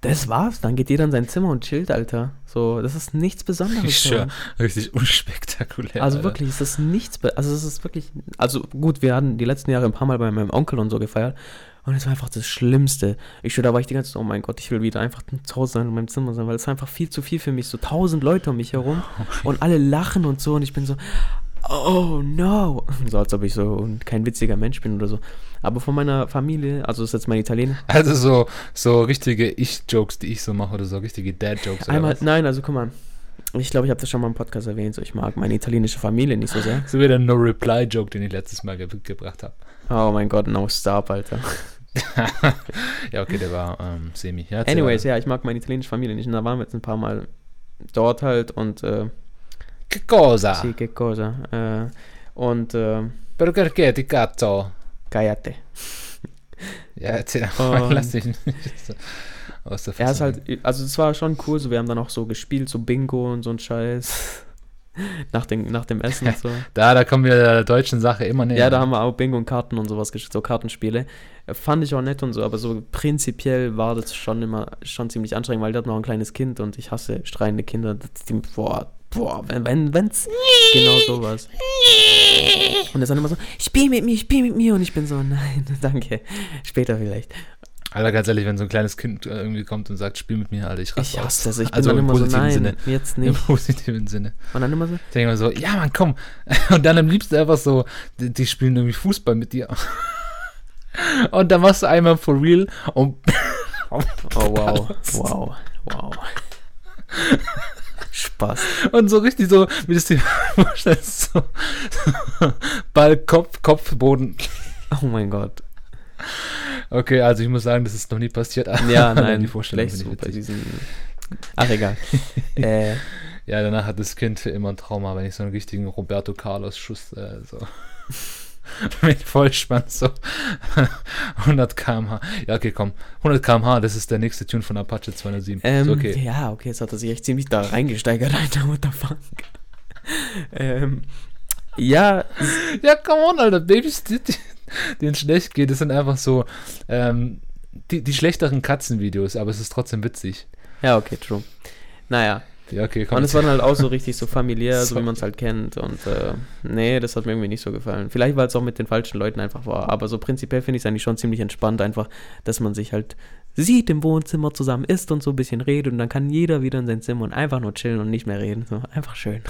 das war's. Dann geht jeder in sein Zimmer und chillt, Alter. So, das ist nichts Besonderes. Schwör, richtig unspektakulär. Also Alter. wirklich, es ist nichts, also es ist wirklich, also gut, wir hatten die letzten Jahre ein paar Mal bei meinem Onkel und so gefeiert und es war einfach das Schlimmste. Ich schwör, da war ich die ganze Zeit, oh mein Gott, ich will wieder einfach zu Hause sein in meinem Zimmer sein, weil es einfach viel zu viel für mich, so tausend Leute um mich herum (laughs) und alle lachen und so und ich bin so, oh no, (laughs) so als ob ich so kein witziger Mensch bin oder so. Aber von meiner Familie, also das ist jetzt mein Italiener, Also so, so richtige Ich-Jokes, die ich so mache oder so richtige Dad-Jokes. einmal, nein, also guck mal, ich glaube, ich habe das schon mal im Podcast erwähnt, so ich mag meine italienische Familie nicht so sehr. (laughs) So wie der No-Reply-Joke, den ich letztes Mal ge gebracht habe. Oh mein Gott, no stop, Alter. (laughs) ja, okay, der war ähm, semi. Ja, Anyways, ja, ich mag meine italienische Familie nicht. Und da waren wir jetzt ein paar Mal dort halt und äh, Che cosa? sì, che cosa. Äh, und äh, Perché ti cazzo? Gayate. (laughs) Ja, erzähl Und- (laughs) Lass dich nicht aus der Er ist Fassung halt, also es war schon cool, so wir haben dann auch so gespielt, so Bingo und so ein Scheiß. (laughs) nach, dem, nach dem Essen und so. (laughs) Da, da kommen wir der deutschen Sache immer näher. Ja, da haben wir auch Bingo und Karten und sowas gespielt, so Kartenspiele. Fand ich auch nett und so, aber so prinzipiell war das schon immer schon ziemlich anstrengend, weil der hat noch ein kleines Kind und ich hasse schreiende Kinder. Das, die, boah, boah, wenn, wenn, wenn's genau sowas. Und er ist dann immer so, spiel mit mir, spiel mit mir. Und ich bin so, nein, (laughs) danke. Später vielleicht. Alter, ganz ehrlich, wenn so ein kleines Kind äh, irgendwie kommt und sagt, spiel mit mir, Alter, ich raste Ich hasse das. Ich bin Also dann im immer so, positiven nein, Sinne. jetzt Im nicht. positiven Sinne. Und dann immer so, Ich denke immer so, ja, Mann, komm. (laughs) Und dann am liebsten einfach so, die, die spielen irgendwie Fußball mit dir. (laughs) Und dann machst du einmal for real und (laughs) oh wow, wow, wow. Spaß. Und so richtig so, wie das dir vorstellst, so Ball, Kopf, Kopf, Boden. Oh mein Gott. Okay, also ich muss sagen, das ist noch nie passiert. (laughs) Ja, (laughs) nein, die Vorstellung so ich bei diesen. Ach, egal. (laughs) äh, Ja, danach hat das Kind für immer ein Trauma, wenn ich so einen richtigen Roberto Carlos Schuss äh, so mit Vollspann so 100 km/h. Ja, okay, komm. 100 km/h, das ist der nächste Tune von Apache 207. ähm, ist okay. Ja, okay, jetzt hat er sich echt ziemlich da reingesteigert, Alter, what the fuck. ähm, ja, Ja, come on, Alter. Babys, die, die, (laughs) denen schlecht geht, das sind einfach so, ähm, die, die schlechteren Katzenvideos, aber es ist trotzdem witzig. Ja, okay, true. Naja. Ja, okay, Und es war dann halt auch so richtig so (laughs) familiär, so Sorry. wie man es halt kennt. Und äh, nee, das hat mir irgendwie nicht so gefallen. Vielleicht, weil es auch mit den falschen Leuten einfach war. Aber so prinzipiell finde ich es eigentlich schon ziemlich entspannt, einfach, dass man sich halt sieht im Wohnzimmer zusammen isst und so ein bisschen redet und dann kann jeder wieder in sein Zimmer und einfach nur chillen und nicht mehr reden. So, einfach schön.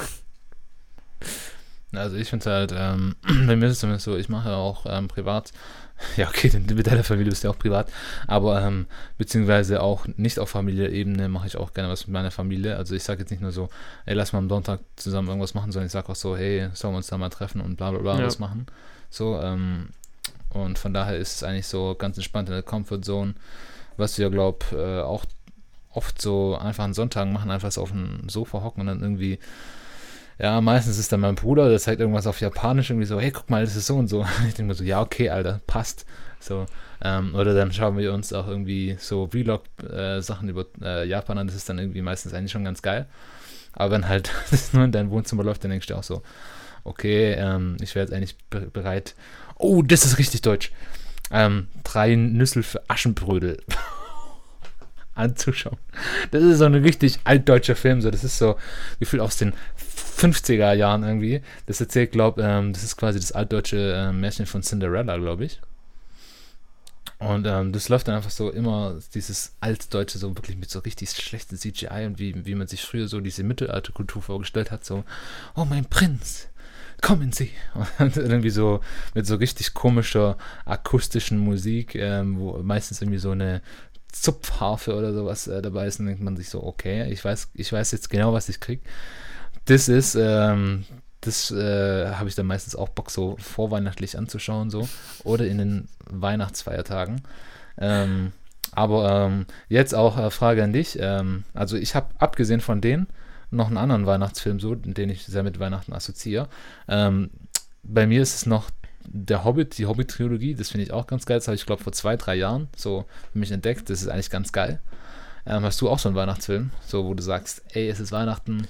Also ich finde halt, ähm, (clears throat) bei mir ist es zumindest so, ich mache auch ähm, privat, (laughs) ja okay, mit deiner Familie bist du ja auch privat, aber ähm, beziehungsweise auch nicht auf Familienebene mache ich auch gerne was mit meiner Familie. Also ich sage jetzt nicht nur so, ey, lass mal am Sonntag zusammen irgendwas machen, sondern ich sage auch so, hey, sollen wir uns da mal treffen und bla bla bla Ja. was machen. So, ähm, und von daher ist es eigentlich so ganz entspannt in der Comfort Zone, was wir, glaube äh, auch oft so einfach an Sonntagen machen, einfach so auf dem Sofa hocken und dann irgendwie ja, meistens ist dann mein Bruder, der zeigt irgendwas auf Japanisch, irgendwie so, hey, guck mal, das ist so und so. (laughs) Ich denke mir so, ja, okay, Alter, passt. So, ähm, oder dann schauen wir uns auch irgendwie so Vlog-Sachen über äh, Japan an, das ist dann irgendwie meistens eigentlich schon ganz geil. Aber wenn halt (laughs) das nur in deinem Wohnzimmer läuft, dann denkst du auch so, okay, ähm, ich wäre jetzt eigentlich be bereit. Oh, das ist richtig deutsch. Ähm, drei Nüssel für Aschenbrödel (laughs) anzuschauen. Das ist so ein richtig altdeutscher Film, so das ist so gefühlt aus den 50er Jahren irgendwie. Das erzählt, glaube ähm, das ist quasi das altdeutsche äh, Märchen von Cinderella, glaube ich. Und ähm, das läuft dann einfach so immer, dieses altdeutsche, so wirklich mit so richtig schlechten CGI und wie, wie man sich früher so diese Mittelalterkultur vorgestellt hat, so, oh mein Prinz, kommen Sie. (laughs) Und irgendwie so mit so richtig komischer akustischen Musik, ähm, wo meistens irgendwie so eine Zupfharfe oder sowas äh, dabei ist, dann denkt man sich so, okay, ich weiß, ich weiß jetzt genau, was ich krieg. Das ist, ähm, das äh, habe ich dann meistens auch Bock, so vorweihnachtlich anzuschauen, so. Oder in den Weihnachtsfeiertagen. Ähm, aber ähm, jetzt auch äh, Frage an dich. Ähm, also ich habe abgesehen von denen noch einen anderen Weihnachtsfilm, so, den ich sehr mit Weihnachten assoziiere. Ähm, bei mir ist es noch der Hobbit, die Hobbit-Trilogie, das finde ich auch ganz geil. Das habe ich, glaube vor zwei, drei Jahren so für mich entdeckt. Das ist eigentlich ganz geil. Ähm, hast du auch so einen Weihnachtsfilm, so wo du sagst, ey, es ist Weihnachten.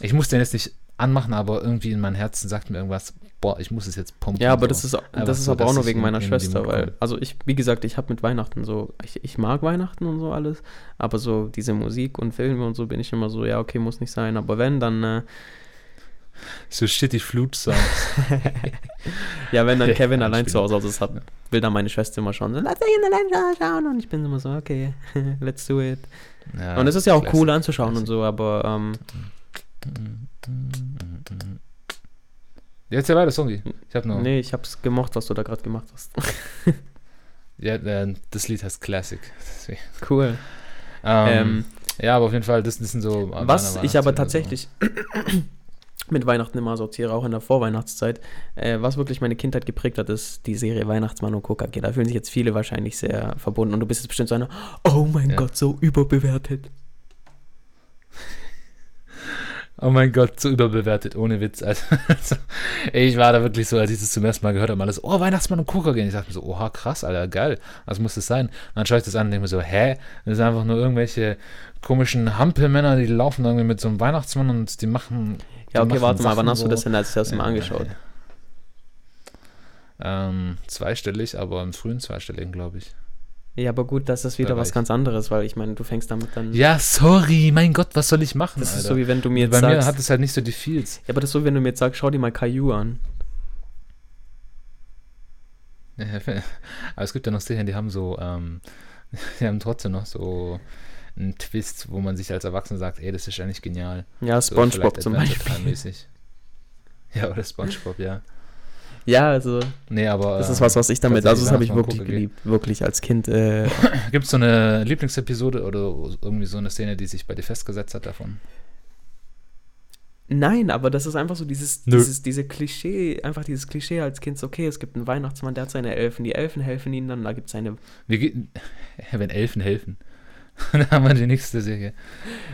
Ich muss den jetzt nicht anmachen, aber irgendwie in meinem Herzen sagt mir irgendwas, boah, ich muss es jetzt pumpen. Ja, aber so. das ist, das ist so, aber auch nur wegen in- meiner Schwester, weil, also ich, wie gesagt, ich habe mit Weihnachten so, ich, ich mag Weihnachten und so alles, aber so diese Musik und Filme und so bin ich immer so, ja, okay, muss nicht sein, aber wenn, dann, äh, So shitty Flute-Songs. (laughs) ja, wenn dann (laughs) Ja, Kevin ich allein zu Hause, also hat, will dann meine Schwester immer schauen, so, lass mich allein schauen und ich bin immer so, okay, (laughs) let's do it. Ja, und es ist ja auch Classic, cool anzuschauen und Classic. so, aber, ähm, Jetzt ja weiter, sorry. Ich habe noch. nee, ich hab's gemocht, was du da gerade gemacht hast. (laughs) Ja, das Lied heißt Classic. Deswegen. cool. Ähm, Ähm, ja, aber auf jeden Fall, das, das sind so. Was ich aber tatsächlich (coughs) mit Weihnachten immer assoziiere, auch in der Vorweihnachtszeit, äh, was wirklich meine Kindheit geprägt hat, ist die Serie Weihnachtsmann und KKG. Da fühlen sich jetzt viele wahrscheinlich sehr verbunden und du bist jetzt bestimmt so einer, oh mein Ja. Gott, so überbewertet. Oh mein Gott, so überbewertet, ohne Witz. Also, (laughs) also, ich war da wirklich so, als ich das zum ersten Mal gehört habe, alles, oh, Weihnachtsmann und Kuka gehen. Ich dachte mir so, oha, krass, Alter, geil. Was muss das sein? Und dann schaue ich das an und denke mir so, hä? Das sind einfach nur irgendwelche komischen Hampelmänner, die laufen irgendwie mit so einem Weihnachtsmann und die machen. Ja, die okay, machen warte mal, wann Sachen hast du das denn als erstes Mal Äh, angeschaut? Ähm, zweistellig, aber im frühen zweistelligen, glaube ich. Ja, aber gut, das ist wieder war was ganz anderes, weil ich meine, du fängst damit dann. Ja, sorry, mein Gott, was soll ich machen? das ist Alter? so wie wenn du mir jetzt Bei mir sagst. hat es halt nicht so die Feels. ja, aber das ist so, wie wenn du mir jetzt sagst, schau dir mal Caillou an. (laughs) Aber es gibt ja noch Serien, die haben so, ähm, (laughs) die haben trotzdem noch so einen Twist, wo man sich als Erwachsener sagt, ey, das ist eigentlich genial. Ja, So Spongebob vielleicht zum Beispiel. Ja, oder Spongebob, ja. Ja, also, Nee, aber. das ist was, was ich damit, also das habe ich wirklich geliebt, wirklich als Kind. Äh, (clears throat) Gibt es so eine Lieblingsepisode oder irgendwie so eine Szene, die sich bei dir festgesetzt hat davon? Nein, aber das ist einfach so dieses, dieses diese Klischee, einfach dieses Klischee als Kind, so, okay, es gibt einen Weihnachtsmann, der hat seine Elfen, die Elfen helfen ihnen dann, da gibt es eine, Wie (laughs) wenn Elfen helfen. (laughs) Dann haben wir die nächste Serie.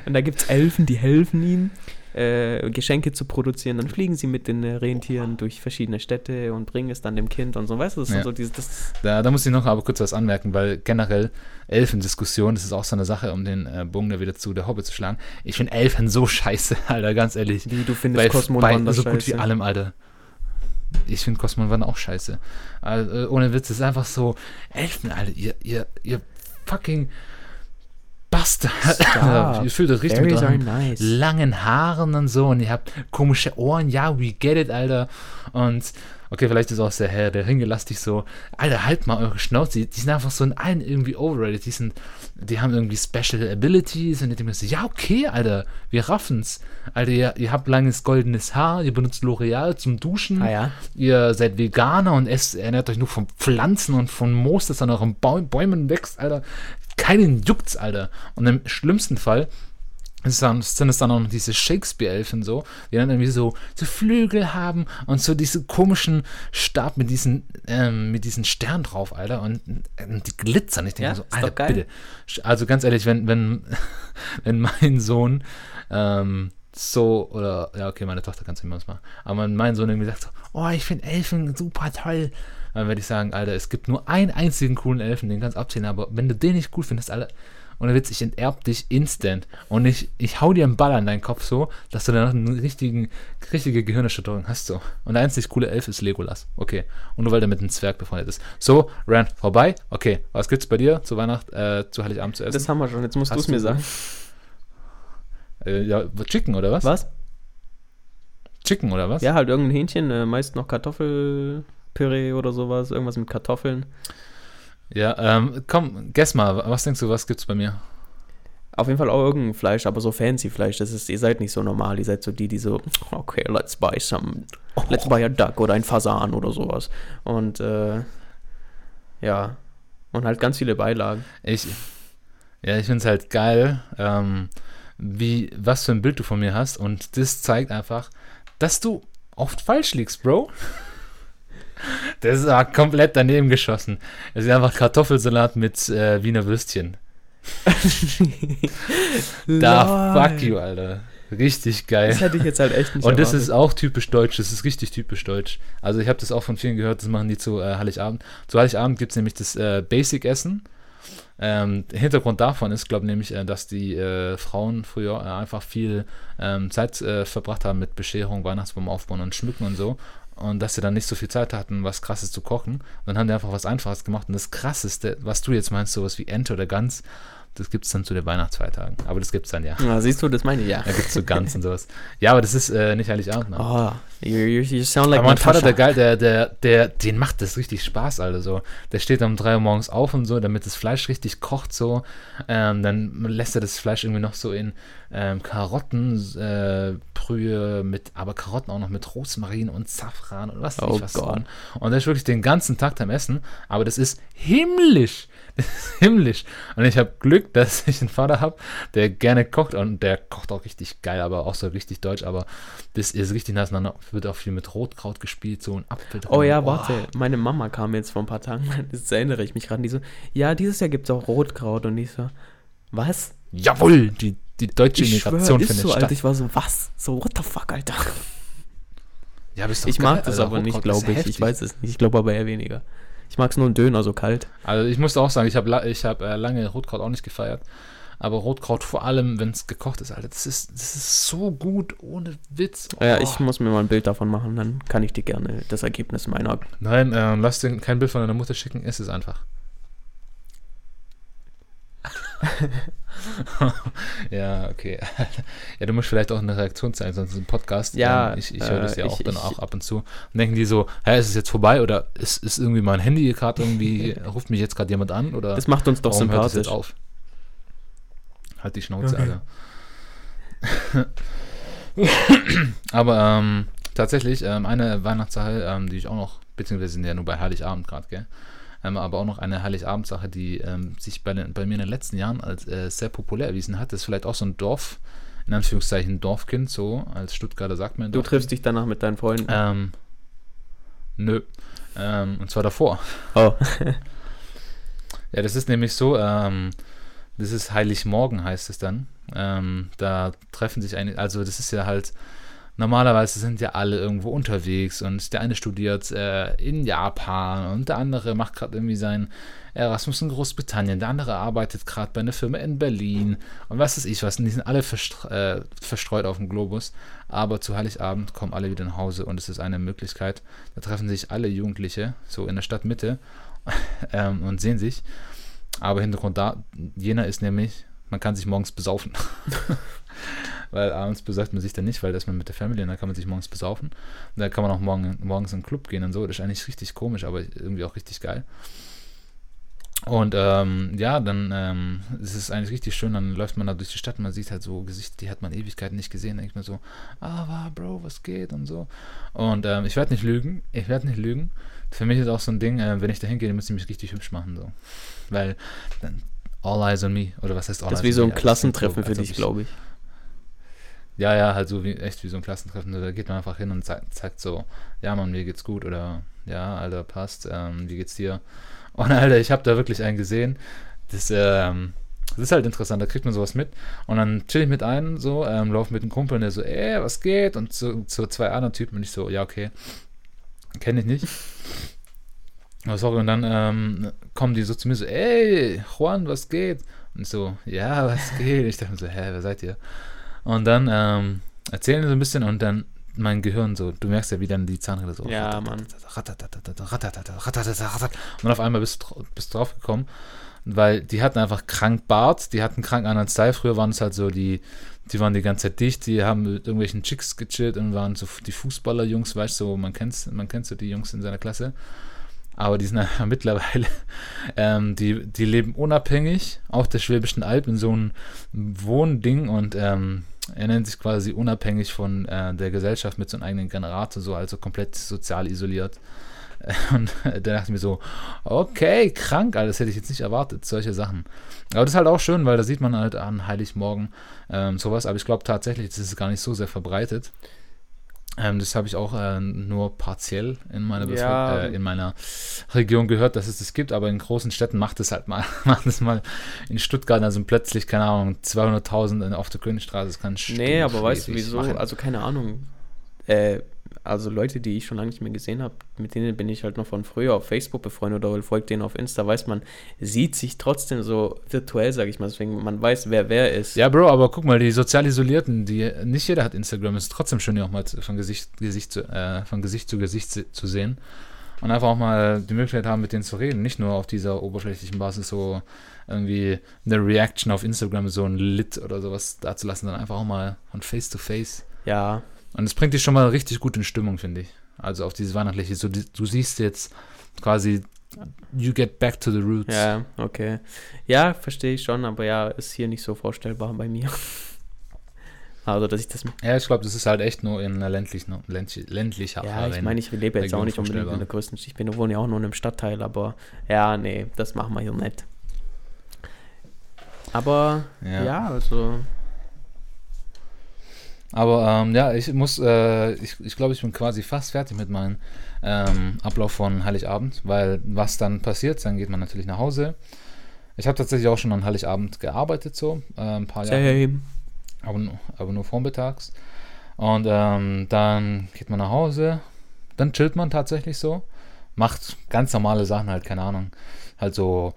und da gibt es Elfen, die helfen ihnen, äh, Geschenke zu produzieren, dann fliegen sie mit den Rentieren durch verschiedene Städte und bringen es dann dem Kind und so, weißt du, das ist Ja. so dieses, das, Da, da muss ich noch aber kurz was anmerken, weil generell Elfendiskussion, das ist auch so eine Sache, um den äh, Bogen da wieder zu der Hobbit zu schlagen. Ich finde Elfen so scheiße, (laughs) Alter, ganz ehrlich. wie du findest Cosmo und Wanda so gut wie allem, Alter. ich finde Cosmo und Wanda auch scheiße. Also, ohne Witz, es ist einfach so, Elfen, Alter, ihr, ihr, ihr fucking Bastard. (laughs) Ihr fühlt das richtig mit are euren nice. langen Haaren und so und ihr habt komische Ohren, ja, we get it, Alter. Und okay, vielleicht ist auch der Herr der Ringe lastig so, Alter, halt mal eure Schnauze. Die, die sind einfach so in allen irgendwie overrated. Die sind, die haben irgendwie Special Abilities und ich denke mir so, ja, okay, Alter, wir raffen's. Alter, ihr, ihr habt langes goldenes Haar, ihr benutzt L'Oreal zum Duschen. Ah ja. Ihr seid Veganer und esst, ernährt euch nur von Pflanzen und von Moos, das an euren Bäumen wächst, Alter. Keinen juckt's, Alter. Und im schlimmsten Fall dann, sind es dann auch noch diese Shakespeare-Elfen so, die dann irgendwie so, so Flügel haben und so diese komischen Stab mit diesen, ähm, mit diesen Stern drauf, Alter. Und, und die glitzern. Ich denke Ja, so, Alter, bitte. Also ganz ehrlich, wenn, wenn, (laughs) wenn mein Sohn ähm, so, oder, ja, okay, meine Tochter kann es immer machen, aber wenn mein Sohn irgendwie sagt so, oh, ich finde Elfen super toll, dann werde ich sagen, Alter, es gibt nur einen einzigen coolen Elfen, den kannst du abzählen, aber wenn du den nicht cool findest, Alter, und dann Witz, ich enterb dich instant und ich, ich hau dir einen Ball an deinen Kopf so, dass du danach eine richtigen, richtige Gehirnerschütterung hast so. Und der einzig coole Elf ist Legolas. Okay. Und nur weil der mit einem Zwerg befreundet ist. So, Rand, vorbei. Okay. Was gibt's bei dir zu Weihnacht, äh, zu Heiligabend zu essen? Das haben wir schon, jetzt musst Hast du es mir sagen. Äh, ja, Chicken oder was? Was? Chicken oder was? Ja, halt irgendein Hähnchen, äh, meist noch Kartoffelpüree oder sowas, irgendwas mit Kartoffeln. Ja, ähm, komm, guess mal, was denkst du, was gibt's bei mir? Auf jeden Fall auch irgendein Fleisch, aber so fancy Fleisch. Das ist, ihr seid nicht so normal. Ihr seid so die, die so, okay, let's buy some, let's buy a duck oder ein Fasan oder sowas. Und äh, ja, und halt ganz viele Beilagen. Ich, ja, ich find's halt geil, ähm, wie, was für ein Bild du von mir hast und das zeigt einfach, dass du oft falsch liegst, Bro. Das ist aber komplett daneben geschossen. Es ist einfach Kartoffelsalat mit äh, Wiener Würstchen. (laughs) Da, fuck you, Alter. Richtig geil. Das hätte ich jetzt halt echt nicht Und das erwartet. ist auch typisch deutsch, das ist richtig typisch deutsch. Also ich habe das auch von vielen gehört, das machen die zu äh, Heiligabend. Zu Heiligabend gibt es nämlich das äh, Basic-Essen. Ähm, Hintergrund davon ist, glaube ich, nämlich, äh, dass die äh, Frauen früher äh, einfach viel ähm, Zeit äh, verbracht haben mit Bescherung, Weihnachtsbaum aufbauen und schmücken und so. Und dass sie dann nicht so viel Zeit hatten, was krasses zu kochen. Und dann haben die einfach was Einfaches gemacht. Und das krasseste, was du jetzt meinst, sowas wie Ente oder Gans, das gibt es dann zu den Weihnachtsfeiertagen. Aber das gibt es dann ja. Ja, siehst du, das meine ich ja. Da gibt es so Gans und sowas. Ja, aber das ist äh, nicht Heiligabend. Ne? Oh, you, you, sound like aber mein Vater, der geil, der, der, der, den macht das richtig Spaß, Alter. So. Der steht um 3 Uhr morgens auf und so, damit das Fleisch richtig kocht, so. Ähm, dann lässt er das Fleisch irgendwie noch so in ähm, Karottenbrühe äh, mit, aber Karotten auch noch mit Rosmarin und Safran und was Oh ich was. Gott. dran. Und der ist wirklich den ganzen Tag am Essen, aber das ist himmlisch. Das (laughs) ist himmlisch. Und ich habe Glück, dass ich einen Vater habe, der gerne kocht und der kocht auch richtig geil, aber auch so richtig deutsch, aber das ist richtig nice. Dann wird auch viel mit Rotkraut gespielt, so ein Apfel drin. Oh ja, warte, meine Mama kam jetzt vor ein paar Tagen, (laughs) das erinnere ich mich gerade, die so, ja, dieses Jahr gibt es auch Rotkraut und ich so, was? Jawohl, die, die deutsche Ich schwör, Immigration ist findet so, statt. Alter, ich war so, was? So, what the fuck, Alter? ja, bist doch Ich geil, mag das Alter. aber nicht, Rotkraut ist glaube ich, heftig. ich weiß es nicht, ich glaube aber eher weniger. Ich mag es nur einen Döner, so kalt. Also ich musste auch sagen, ich habe ich hab, äh, lange Rotkraut auch nicht gefeiert. Aber Rotkraut vor allem, wenn es gekocht ist, Alter, das ist, das ist so gut, ohne Witz. Ja, Oh. ich muss mir mal ein Bild davon machen, dann kann ich dir gerne das Ergebnis meiner. Nein, ähm, lass dir kein Bild von deiner Mutter schicken, ist es einfach. (laughs) ja, okay. (laughs) ja, du musst vielleicht auch eine Reaktion zeigen, sonst ist ein Podcast. Ja, ähm, ich, ich höre das äh, ja auch ich- dann ich- auch ab und zu. Und denken die so, hä, ist es jetzt vorbei oder ist, ist irgendwie mein Handy gerade irgendwie, (laughs) ruft mich jetzt gerade jemand an oder Das macht uns doch warum hört sympathisch. jetzt auf? Halt die Schnauze, Okay. Alter. Aber ähm, tatsächlich, ähm, eine Weihnachtssache, ähm, die ich auch noch, beziehungsweise sind ja nur bei Heiligabend gerade, gell? Ähm, aber auch noch eine Heiligabendsache, die ähm, sich bei, den, bei mir in den letzten Jahren als äh, sehr populär erwiesen hat. Das ist vielleicht auch so ein Dorf, in Anführungszeichen Dorfkind, so als Stuttgarter sagt man. Du triffst dich danach mit deinen Freunden. Ähm, nö. Ähm, und zwar davor. Oh. (laughs) Ja, das ist nämlich so, ähm, das ist Heiligmorgen heißt es dann. Ähm, da treffen sich eine, also das ist ja halt normalerweise sind ja alle irgendwo unterwegs und der eine studiert äh, in Japan und der andere macht gerade irgendwie sein Erasmus in Großbritannien, der andere arbeitet gerade bei einer Firma in Berlin und was weiß ich was. Und die sind alle verstre äh, verstreut auf dem Globus, aber zu Heiligabend kommen alle wieder nach Hause und es ist eine Möglichkeit. Da treffen sich alle Jugendliche, so in der Stadtmitte, (laughs) ähm, und sehen sich. Aber Hintergrund da, jener ist nämlich, man kann sich morgens besaufen. (laughs) weil abends besauft man sich dann nicht, weil da ist man mit der Familie und dann kann man sich morgens besaufen. Und dann kann man auch morgen, morgens in den Club gehen und so. Das ist eigentlich richtig komisch, aber irgendwie auch richtig geil. Und ähm, ja, dann ähm, ist es eigentlich richtig schön, dann läuft man da durch die Stadt man sieht halt so Gesichter, die hat man Ewigkeiten nicht gesehen. Denkt man so, ah, Bro, was geht und so. Und ähm, ich werde nicht lügen, ich werde nicht lügen. Für mich ist auch so ein Ding, äh, wenn ich da hingehe, muss ich mich richtig hübsch machen, so. Weil dann all eyes on me, oder was heißt all das eyes on me? Das ist wie so ein Klassentreffen für dich, glaube ich. Ja, ja, halt so wie echt wie so ein Klassentreffen. Da geht man einfach hin und zeigt, zeigt so, ja Mann, mir geht's gut oder ja, Alter, passt, ähm, wie geht's dir? (laughs) Und Alter, ich habe da wirklich einen gesehen. Das, ähm, das ist halt interessant, da kriegt man sowas mit. Und dann chill ich mit einem so, ähm, laufe mit einem Kumpel und der so, ey, was geht? Und zu, zu zwei anderen Typen und ich so, ja, okay, kenne ich nicht. Aber sorry, und dann ähm, kommen die so zu mir so, ey, Juan, was geht? Und ich so, ja, was geht? Ich dachte mir so, hä, wer seid ihr? Und dann ähm, erzählen so ein bisschen und dann mein Gehirn so, du merkst ja, wie dann die Zahnräder so. Ja, Mann. Und auf einmal bist du bist drauf gekommen, weil die hatten einfach krank Bart, die hatten krank anderen Style. Früher waren es halt so, die, die waren die ganze Zeit dicht, die haben mit irgendwelchen Chicks gechillt und waren so die Fußballer-Jungs, weißt du, so, man kennt, man kennt so die Jungs in seiner Klasse. Aber die sind ja (laughs) mittlerweile, ähm, die, die leben unabhängig auf der Schwäbischen Alb in so einem Wohnding und ähm, er nennt sich quasi unabhängig von äh, der Gesellschaft mit so einem eigenen Generator, so also komplett sozial isoliert. (laughs) Und da dachte ich mir so, okay, krank, das hätte ich jetzt nicht erwartet, solche Sachen. Aber das ist halt auch schön, weil da sieht man halt an Heiligmorgen ähm, sowas, aber ich glaube tatsächlich, das ist gar nicht so sehr verbreitet. Ähm, das habe ich auch äh, nur partiell in meiner, ja. äh, in meiner Region gehört, dass es das gibt, aber in großen Städten macht es halt mal, (laughs) macht es mal in Stuttgart, also plötzlich, keine Ahnung, 200.000 auf der Königstraße, das kann Nee, aber weißt du wieso, machen. also keine Ahnung, äh, also Leute, die ich schon lange nicht mehr gesehen habe, mit denen bin ich halt noch von früher auf Facebook befreundet oder folgt denen auf Insta, weiß man, sieht sich trotzdem so virtuell, sage ich mal, deswegen man weiß, wer wer ist. Ja, Bro, aber guck mal, die sozial Isolierten, die nicht jeder hat Instagram, ist trotzdem schön, die auch mal von Gesicht, Gesicht zu, äh, von Gesicht zu Gesicht zu sehen und einfach auch mal die Möglichkeit haben, mit denen zu reden, nicht nur auf dieser oberflächlichen Basis so irgendwie eine Reaction auf Instagram, so ein Lit oder sowas da zu lassen, sondern einfach auch mal von Face to Face. Ja, und es bringt dich schon mal richtig gut in Stimmung, finde ich. Also auf dieses Weihnachtliche. So, du siehst jetzt quasi, you get back to the roots. Ja, okay. Ja, verstehe ich schon, aber ja, ist hier nicht so vorstellbar bei mir. (laughs) Also, dass ich das. Ja, ich glaube, das ist halt echt nur in einer ländlichen, ländlich, ländlicher Ja, ich meine, ich lebe jetzt auch nicht unbedingt in der größten Stadt. Ich bin, wohne ja auch nur in einem Stadtteil, aber ja, nee, das machen wir hier nicht. Aber ja, ja also aber ähm, ja, ich muss, äh, ich, ich glaube, ich bin quasi fast fertig mit meinem ähm, Ablauf von Heiligabend, weil was dann passiert, dann geht man natürlich nach Hause. Ich habe tatsächlich auch schon an Heiligabend gearbeitet, so äh, ein paar Jahre. Aber, aber nur vormittags. Und ähm, dann geht man nach Hause, dann chillt man tatsächlich so, macht ganz normale Sachen halt, keine Ahnung, halt so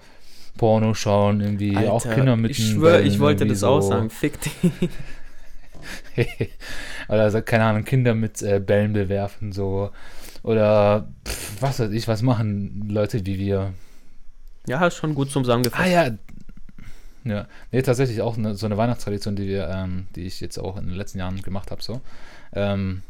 Porno schauen, irgendwie Alter, auch Kinder mit. Ich schwöre, ich wollte das so. auch sagen, fick dich. (laughs) Oder keine Ahnung, Kinder mit äh, Bällen bewerfen, so. Oder pff, was weiß ich, was machen Leute wie wir? Ja, ist schon gut zum Zusammengefasst. Ah ja. Ja, nee, tatsächlich auch eine, so eine Weihnachtstradition, die wir, ähm, die ich jetzt auch in den letzten Jahren gemacht habe, so. Ähm,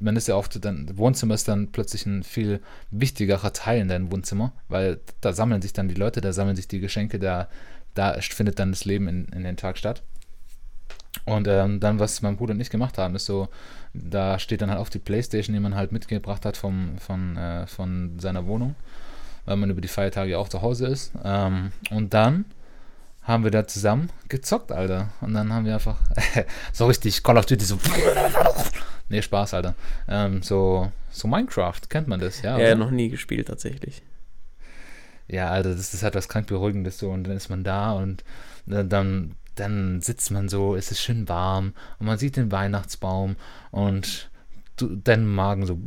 man ist ja oft, dann, Wohnzimmer ist dann plötzlich ein viel wichtigerer Teil in deinem Wohnzimmer, weil da sammeln sich dann die Leute, da sammeln sich die Geschenke, da, da findet dann das Leben in, in den Tag statt. Und ähm, dann, was mein Bruder und ich gemacht haben, ist so, da steht dann halt auf die Playstation, die man halt mitgebracht hat vom, von, äh, von seiner Wohnung, weil man über die Feiertage auch zu Hause ist. Ähm, und dann haben wir da zusammen gezockt, Alter. Und dann haben wir einfach (laughs) so richtig Call of Duty so. (laughs) nee, Spaß, Alter. Ähm, so, so Minecraft, kennt man das, ja? Ja, oder? noch nie gespielt tatsächlich. Ja, Alter, das ist halt was krank Beruhigendes so. Und dann ist man da und äh, dann dann sitzt man so, es ist schön warm und man sieht den Weihnachtsbaum und du, dein Magen so.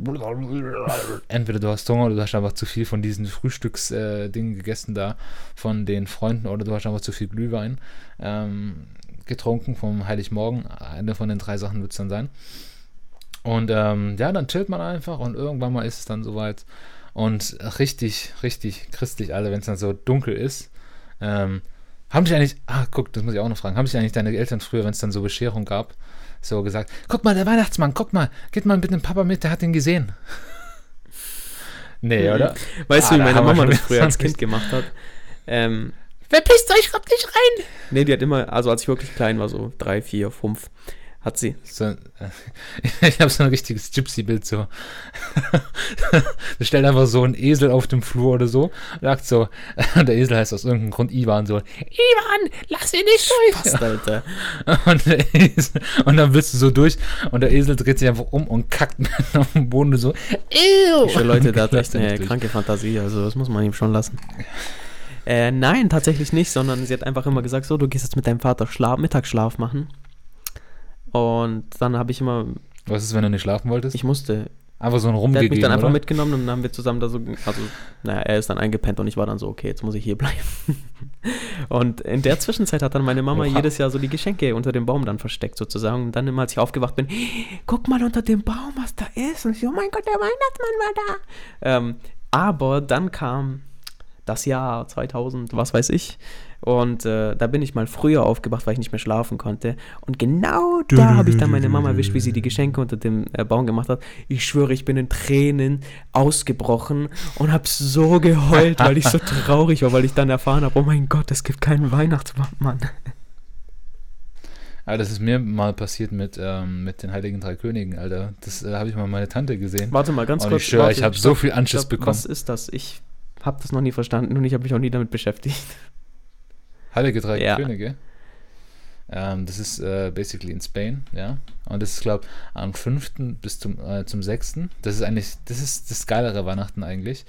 Entweder du hast Hunger oder du hast einfach zu viel von diesen Frühstücksdingen äh, gegessen da von den Freunden oder du hast einfach zu viel Glühwein ähm, getrunken vom Heiligmorgen. Eine von den drei Sachen wird es dann sein. Und ähm, ja, dann chillt man einfach und irgendwann mal ist es dann soweit. Und richtig, richtig christlich, alle, wenn es dann so dunkel ist. Ähm, haben dich eigentlich, ah, guck, das muss ich auch noch fragen, haben dich eigentlich deine Eltern früher, wenn es dann so Bescherung gab, so gesagt, guck mal, der Weihnachtsmann, guck mal, geht mal mit dem Papa mit, der hat ihn gesehen. nee, oder? Weißt ah, du, wie meine Mama das früher als Kind gemacht hat? Ähm, Verpisst euch, kommt nicht rein! Nee, die hat immer, also als ich wirklich klein war, so drei, vier, fünf, hat sie. So, äh, (laughs) ich habe so ein richtiges Gypsy-Bild so. (laughs) da stellt einfach so ein Esel auf dem Flur oder so. Und sagt so, (laughs) der Esel heißt aus irgendeinem Grund Ivan so, Ivan, lass ihn nicht durch. Alter. Und, Esel, und, dann willst du so durch und der Esel dreht sich einfach um und kackt auf dem Boden so, Ew. Für Leute, der hat echt eine kranke Fantasie, also das muss man ihm schon lassen. Äh, nein, tatsächlich nicht, sondern sie hat einfach immer gesagt, so, du gehst jetzt mit deinem Vater Schla Mittagsschlaf machen. Und dann habe ich immer. Was ist, wenn du nicht schlafen wolltest? Ich musste. Einfach so ein Rumgegeben, Der hat mich dann einfach oder? mitgenommen und dann haben wir zusammen da so, also, naja, er ist dann eingepennt und ich war dann so, okay, jetzt muss ich hier bleiben. (laughs) und in der Zwischenzeit hat dann meine Mama Oha. jedes Jahr so die Geschenke unter dem Baum dann versteckt sozusagen. Und dann immer, als ich aufgewacht bin, guck mal unter dem Baum, was da ist. Und ich so, oh mein Gott, der Weihnachtsmann war da. Ähm, aber dann kam das Jahr 2000, was weiß ich. Und äh, da bin ich mal früher aufgewacht, weil ich nicht mehr schlafen konnte. Und genau da habe ich dann meine Mama erwischt, wie sie die Geschenke unter dem äh, Baum gemacht hat. Ich schwöre, ich bin in Tränen ausgebrochen und habe so geheult, weil ich so (laughs) traurig war, weil ich dann erfahren habe, oh mein Gott, es gibt keinen Weihnachtsmann. Aber das ist mir mal passiert mit, ähm, mit den Heiligen Drei Königen, Alter. Das äh, habe ich mal meine Tante gesehen. Warte mal ganz und kurz. Ich schwöre, ich habe so viel Anschiss bekommen. Was ist das? Ich habe das noch nie verstanden und ich habe mich auch nie damit beschäftigt. Heilige Drei ja. Könige. Ähm, das ist äh, basically in Spain, ja. Und das ist, glaube ich, am 5. bis zum, äh, zum 6. Das ist eigentlich, das ist das geilere Weihnachten eigentlich.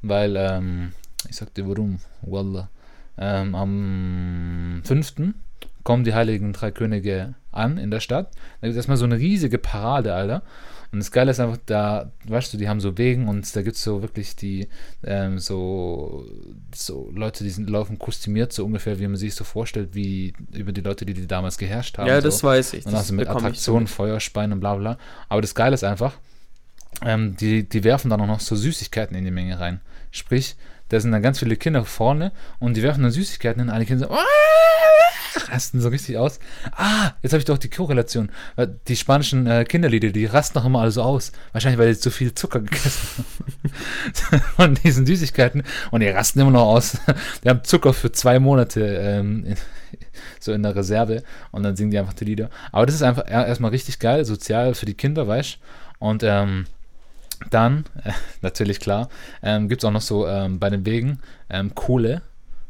Weil, ähm, ich sag dir warum, Wallah. Ähm, am 5. kommen die Heiligen Drei Könige an in der Stadt. Da gibt es erstmal so eine riesige Parade, Alter. Und das Geile ist einfach, da, weißt du, die haben so Wegen und da gibt es so wirklich die, ähm, so, so Leute, die sind, laufen kostümiert, so ungefähr, wie man sich so vorstellt, wie über die Leute, die die damals geherrscht haben. Ja, das so. weiß ich. Und also mit Attraktionen, Feuerspeien und bla bla. Aber das Geile ist einfach, ähm, die, die werfen dann auch noch so Süßigkeiten in die Menge rein. Sprich, da sind dann ganz viele Kinder vorne und die werfen dann Süßigkeiten hin. Alle Kinder so, rasten so richtig aus. Ah, jetzt habe ich doch die Korrelation. Die spanischen äh, Kinderlieder, die rasten doch immer alle so aus. Wahrscheinlich, weil sie zu viel Zucker gegessen haben. (laughs) Von diesen Süßigkeiten. Und die rasten immer noch aus. (laughs) Die haben Zucker für zwei Monate ähm, in, (laughs) so in der Reserve. Und dann singen die einfach die Lieder. Aber das ist einfach erstmal richtig geil, sozial für die Kinder, weißt Und ähm, dann, äh, natürlich klar, ähm, gibt es auch noch so ähm, bei den Wegen ähm, Kohle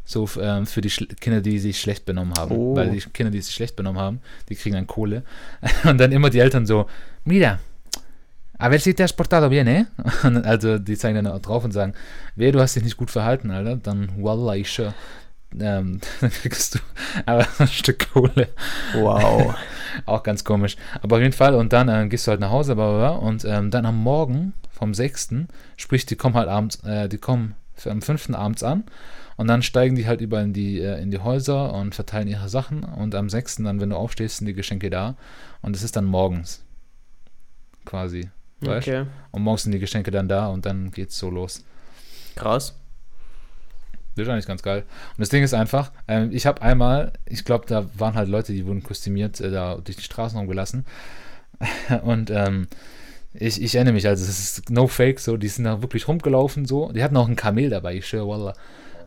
so ähm, für die Sch Kinder, die sich schlecht benommen haben. Oh. Weil die Kinder, die sich schlecht benommen haben, die kriegen dann Kohle. (laughs) Und dann immer die Eltern so, mira, a ver si te has portado bien, eh? (laughs) Und also die zeigen dann drauf und sagen, wer, du hast dich nicht gut verhalten, Alter, dann wallah, ich sure. Ähm, (laughs) dann kriegst du aber ein Stück Kohle. Wow. auch ganz komisch. Aber auf jeden Fall, und dann äh, gehst du halt nach Hause, bla, und ähm, dann am Morgen vom 6., sprich, die kommen halt abends, äh, die kommen am 5. abends an und dann steigen die halt überall in die, äh, in die Häuser und verteilen ihre Sachen. Und am 6. dann, wenn du aufstehst, sind die Geschenke da. Und es ist dann morgens. Quasi. Weißt? Okay. Und morgens sind die Geschenke dann da und dann geht's so los. Krass. Das ist eigentlich ganz geil. Und das Ding ist einfach, ähm, ich habe einmal, ich glaube, da waren halt Leute, die wurden kostümiert, äh, da durch die Straßen rumgelassen. (laughs) und ähm, ich, ich erinnere mich, also es ist no fake, so, die sind da wirklich rumgelaufen, so. Die hatten auch ein Kamel dabei, ich schwöre, Wallah.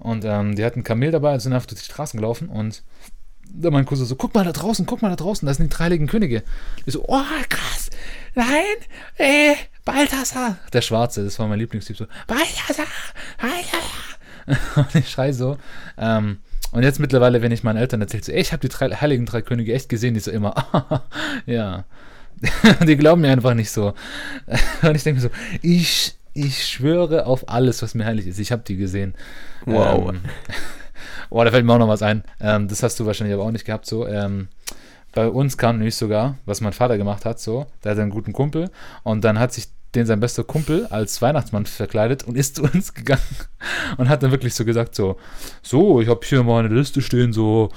Und ähm, die hatten ein Kamel dabei, sind einfach durch die Straßen gelaufen und da mein Cousin so, guck mal da draußen, guck mal da draußen, da sind die dreiligen Könige. Ich so, oh krass, nein, äh, Balthasar. Der Schwarze, das war mein Lieblingstyp, so, Balthasar, Balthasar. (laughs) Und ich schrei so, ähm, und jetzt mittlerweile, wenn ich meinen Eltern erzähle, so, ey, ich habe die drei, heiligen drei Könige echt gesehen, die so immer, (laughs) ja. (laughs) die glauben mir einfach nicht so. Und ich denke so, ich ich schwöre auf alles, was mir heilig ist. Ich habe die gesehen. Wow. Ähm, (laughs) Oh, da fällt mir auch noch was ein. Ähm, das hast du wahrscheinlich aber auch nicht gehabt, so. Ähm, bei uns kam nämlich sogar, was mein Vater gemacht hat, so, der hat einen guten Kumpel und dann hat sich den sein bester Kumpel als Weihnachtsmann verkleidet und ist (laughs) zu uns gegangen und hat dann wirklich so gesagt, so, so, ich habe hier mal eine Liste stehen, so,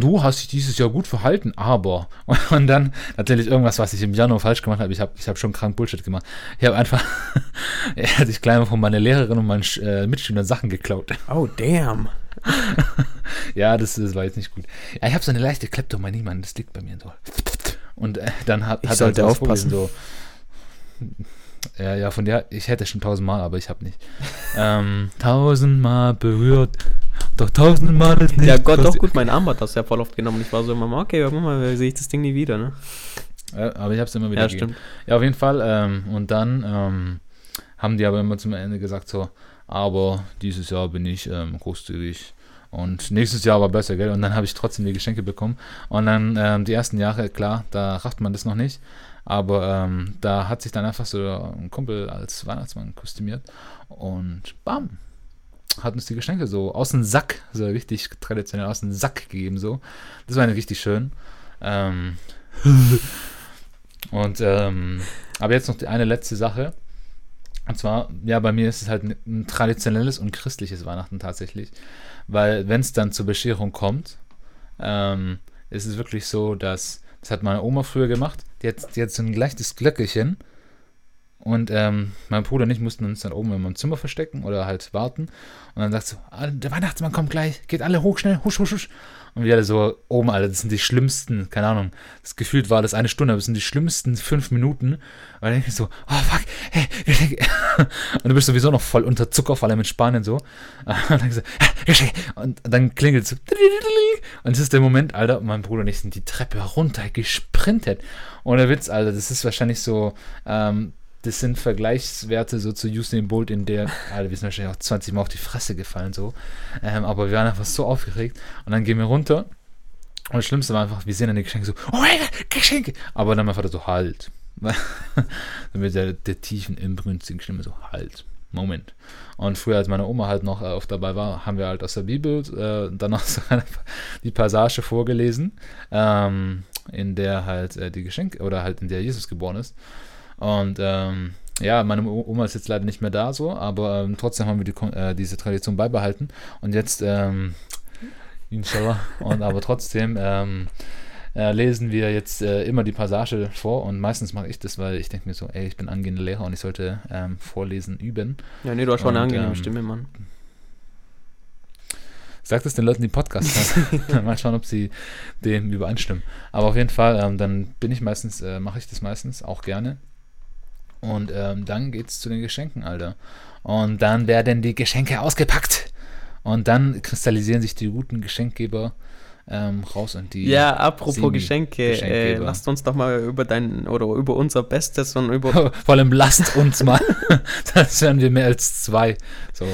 du hast dich dieses Jahr gut verhalten, aber (laughs) und dann natürlich irgendwas, was ich im Januar falsch gemacht habe. Ich habe ich hab schon krank Bullshit gemacht. Ich habe einfach, (laughs) er hat sich kleiner von meiner Lehrerin und meinen äh, Mitschülern Sachen geklaut. Oh, damn. (laughs) ja, das, das war jetzt nicht gut. Ja, ich habe so eine leichte Kleptomanie, Mann, das liegt bei mir so. Und äh, dann hat, Ich hat sollte er halt aufpassen. So, ja, ja, von der, ich hätte schon tausendmal, aber ich habe nicht. ähm, (laughs) tausendmal berührt, doch tausendmal ist nicht Ja, Gott, doch gut, mein Armband hast du ja voll oft genommen. Ich war so immer, okay, irgendwann mal sehe ich das Ding nie wieder, ne? Ja, aber ich habe es immer wieder Ja, gegeben. stimmt. Ja, auf jeden Fall. Ähm, und dann ähm, haben die aber immer zum Ende gesagt so, aber dieses Jahr bin ich ähm, großzügig und nächstes Jahr war besser, gell? Und dann habe ich trotzdem die Geschenke bekommen. Und dann ähm, die ersten Jahre, klar, da rafft man das noch nicht. Aber ähm, da hat sich dann einfach so ein Kumpel als Weihnachtsmann kostümiert und bam, hat uns die Geschenke so aus dem Sack, so richtig traditionell aus dem Sack gegeben, so. Das war richtig schön. Ähm, (laughs) und ähm, aber jetzt noch die eine letzte Sache. Und zwar, ja, bei mir ist es halt ein, ein traditionelles und christliches Weihnachten tatsächlich. Weil wenn es dann zur Bescherung kommt, ähm, ist es wirklich so, dass, das hat meine Oma früher gemacht, hat so ein leichtes Glöckerchen und ähm, mein Bruder und ich mussten uns dann oben in meinem Zimmer verstecken oder halt warten. Und dann sagt so, ah, der Weihnachtsmann kommt gleich, geht alle hoch, schnell, husch, husch, husch. Und wir alle so oben, Alter, das sind die schlimmsten, keine Ahnung, das gefühlt war das eine Stunde, aber das sind die schlimmsten fünf Minuten. Und dann denke ich so, oh fuck, hey. (laughs) Und du bist sowieso noch voll unter Zucker, vor allem in Spanien so. (laughs) Und dann, so. Und dann klingelt es so. (laughs) Und es ist der Moment, Alter, mein Bruder und ich sind die Treppe runter gesprintet. Und der Witz, Alter, das ist wahrscheinlich so, ähm, das sind Vergleichswerte so zu Usain Bolt in der, Alter, wir sind wahrscheinlich auch 20 Mal auf die Fresse gefallen so. Ähm, aber wir waren einfach so aufgeregt. Und dann gehen wir runter. Und das Schlimmste war einfach, wir sehen dann die Geschenke so, oh mein Gott, Geschenke! Aber dann mein Vater so, halt. (laughs) dann mit der, der tiefen, inbrünstigen Stimme so, halt. Moment. Und früher, als meine Oma halt noch äh, oft dabei war, haben wir halt aus der Bibel äh, dann noch (laughs) so eine, die Passage vorgelesen, ähm, in der halt äh, die Geschenke, oder halt in der Jesus geboren ist. Und ähm, ja, meine Oma ist jetzt leider nicht mehr da so, aber ähm, trotzdem haben wir die, äh, diese Tradition beibehalten. Und jetzt, ähm, inshallah, und aber trotzdem ähm, äh, lesen wir jetzt äh, immer die Passage vor und meistens mache ich das, weil ich denke mir so, ey, ich bin angehender Lehrer und ich sollte ähm, vorlesen üben. Ja, nee, du hast schon eine angenehme ähm, Stimme, Mann. Sag das den Leuten, die Podcast hören. (laughs) (laughs) Mal schauen, ob sie dem übereinstimmen. Aber auf jeden Fall, ähm, dann bin ich meistens, äh, mache ich das meistens auch gerne. Und ähm, dann geht's zu den Geschenken, Alter. Und dann werden die Geschenke ausgepackt. Und dann kristallisieren sich die guten Geschenkgeber ähm, raus und die. Ja, apropos Geschenke, äh, lasst uns doch mal über dein oder über unser Bestes und über (laughs) Vor allem lasst uns mal. (laughs) das werden wir mehr als zwei. So.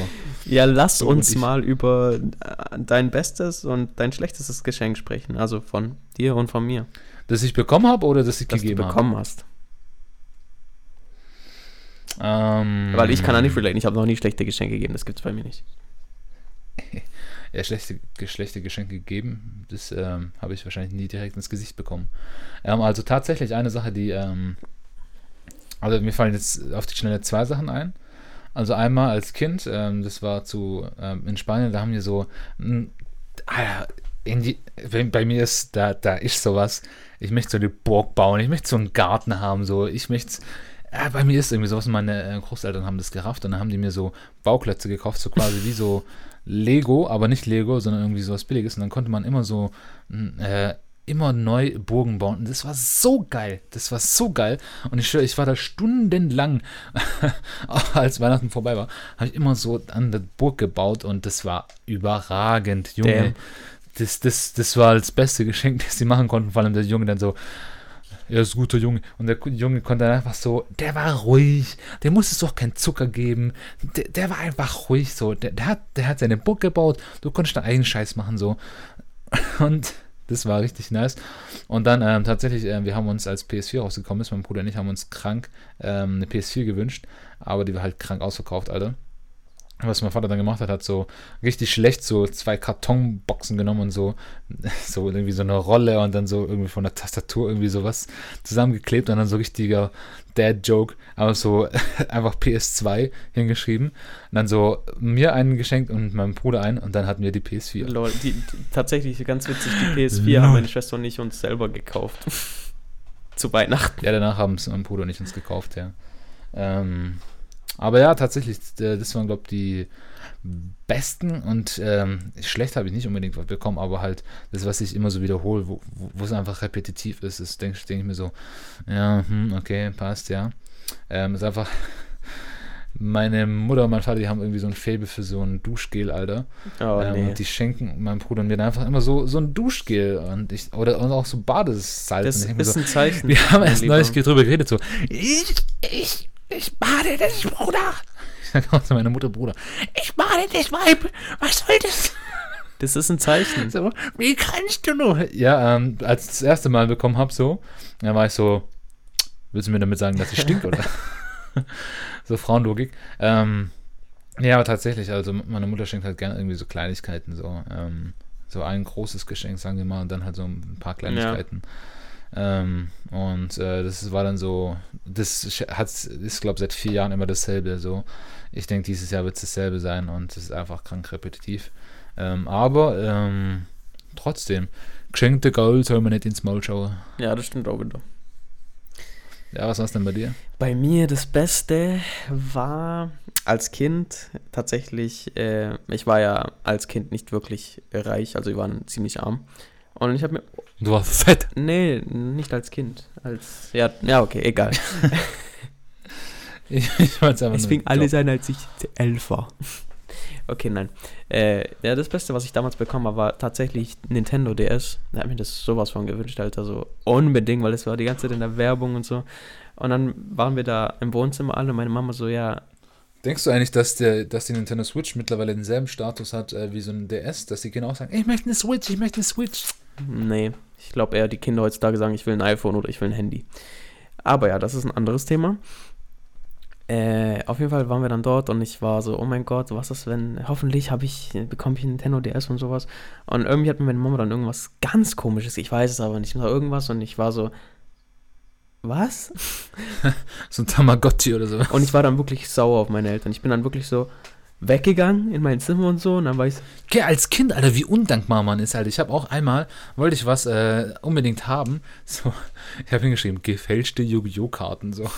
ja, lass Du und uns mal über äh, dein Bestes und dein schlechtestes Geschenk sprechen, also von dir und von mir, Das ich bekommen habe oder das ich das du gegeben habe? bekommen hast. Ähm, Weil ich kann da nicht relaten, ich habe noch nie schlechte Geschenke gegeben, das gibt's bei mir nicht. (laughs) ja, schlechte, schlechte Geschenke gegeben. Das ähm, habe ich wahrscheinlich nie direkt ins Gesicht bekommen. Ähm, also tatsächlich eine Sache, die, ähm, also mir fallen jetzt auf die Schnelle zwei Sachen ein. Also einmal als Kind, ähm, das war zu ähm, in Spanien, da haben wir so, mh, ah, die, bei mir ist, da, da ist sowas, ich möchte so eine Burg bauen, ich möchte so einen Garten haben, so, ich möchte, ja, bei mir ist irgendwie sowas, meine äh, Großeltern haben das gerafft und dann haben die mir so Bauklötze gekauft, so quasi wie so Lego, aber nicht Lego, sondern irgendwie sowas Billiges und dann konnte man immer so, mh, äh, immer neu Burgen bauen. Und das war so geil. Das war so geil. Und ich schwöre, ich war da stundenlang, auch (laughs) als Weihnachten vorbei war, habe ich immer so an der Burg gebaut und das war überragend, Junge. Damn. Das, das, das war das beste Geschenk, (laughs) das sie machen konnten. Vor allem der Junge dann so, er ist ein guter Junge. Und der Junge konnte dann einfach so, der war ruhig, der musste es doch keinen Zucker geben. Der, der war einfach ruhig so. Der, der, hat, der hat seine Burg gebaut, du konntest deinen eigenen Scheiß machen so. (laughs) Und das war richtig nice. Und dann ähm, tatsächlich, ähm, wir haben uns, als PS4 rausgekommen ist, mein Bruder und ich haben uns krank ähm, eine PS4 gewünscht, aber die war halt krank ausverkauft, Alter. Was mein Vater dann gemacht hat, hat so richtig schlecht so zwei Kartonboxen genommen und so, (laughs) so irgendwie so eine Rolle und dann so irgendwie von der Tastatur irgendwie sowas zusammengeklebt und dann so richtiger Dad-Joke, aber so (laughs) einfach PS2 hingeschrieben und dann so mir einen geschenkt und meinem Bruder einen und dann hatten wir die PS4. Lol, die, die, tatsächlich ganz witzig, die PS4 haben meine Schwester und ich uns selber gekauft. (laughs) Zu Weihnachten. Ja, danach haben es mein Bruder und ich uns gekauft, ja. Ähm, aber ja, tatsächlich, äh, das waren, glaube ich, die besten und ähm, schlecht habe ich nicht unbedingt was bekommen, aber halt das, was ich immer so wiederhole, wo, wo es einfach repetitiv ist, ist, denke denk ich mir so, ja, hm, okay, passt, ja. Ähm, ist einfach, (laughs) meine Mutter und mein Vater, die haben irgendwie so ein Faible für so ein Duschgel, Alter. Oh, ähm, nee. Und die schenken meinem Bruder und mir dann einfach immer so, so ein Duschgel und ich, oder und auch so Badesalz. Das ist so, ein Zeichen. (laughs) wir haben erst neulich drüber geredet, so, ich, ich, ich bade dich, Bruder. Ich sag auch zu meiner Mutter, Bruder, ich bade dich, Weib, was soll das? Das ist ein Zeichen. So, wie kannst du nur? Ja, ähm, als ich das erste Mal bekommen habe, so, dann war ich so, willst du mir damit sagen, dass ich stink, oder? (laughs) so Frauenlogik. Ähm, ja, aber tatsächlich, also meine Mutter schenkt halt gerne irgendwie so Kleinigkeiten, so, ähm, so ein großes Geschenk, sagen wir mal, und dann halt so ein paar Kleinigkeiten. Ähm, und äh, das war dann so, das hat, ist, glaube ich, seit vier Jahren immer dasselbe. So, ich denke, dieses Jahr wird es dasselbe sein und es ist einfach krank repetitiv. Ähm, aber ähm, trotzdem, geschenkte Gold soll man nicht ins Maul schauen. Ja, das stimmt auch wieder. Ja, was war's denn bei dir? Bei mir das Beste war als Kind tatsächlich, äh, ich war ja als Kind nicht wirklich reich, also wir waren ziemlich arm. Und ich habe mir, Du warst fett. nee, nicht als Kind, als, ja, ja, okay, egal. Ich, ich wollte einfach Es fing alles an, als ich elf war. Okay, nein. Äh, ja, das Beste, was ich damals bekommen habe, war tatsächlich Nintendo DS. Da hat mir das sowas von gewünscht, Alter. So unbedingt, weil es war die ganze Zeit in der Werbung und so. Und dann waren wir da im Wohnzimmer alle und meine Mama so, ja, Denkst du eigentlich, dass, der, dass die Nintendo Switch mittlerweile denselben Status hat äh, wie so ein DS, dass die genau sagen, ich möchte eine Switch, ich möchte eine Switch? Nee. Ich glaube eher, die Kinder heutzutage sagen, ich will ein iPhone oder ich will ein Handy. Aber ja, das ist ein anderes Thema. Äh, auf jeden Fall waren wir dann dort und ich war so, oh mein Gott, was ist, wenn, hoffentlich habe ich, bekomme ich ein Nintendo DS und sowas. Und irgendwie hat mir meine Mama dann irgendwas ganz komisches, ich weiß es aber nicht, mehr irgendwas und ich war so, was? (laughs) So ein Tamagotchi oder so. Und ich war dann wirklich sauer auf meine Eltern. Ich bin dann wirklich so weggegangen in mein Zimmer und so und dann war ich Okay, als Kind, Alter, wie undankbar man ist, Alter. Ich habe auch einmal, wollte ich was äh, unbedingt haben. (laughs) So, ich habe hingeschrieben, gefälschte Yu-Gi-Oh! Karten, so.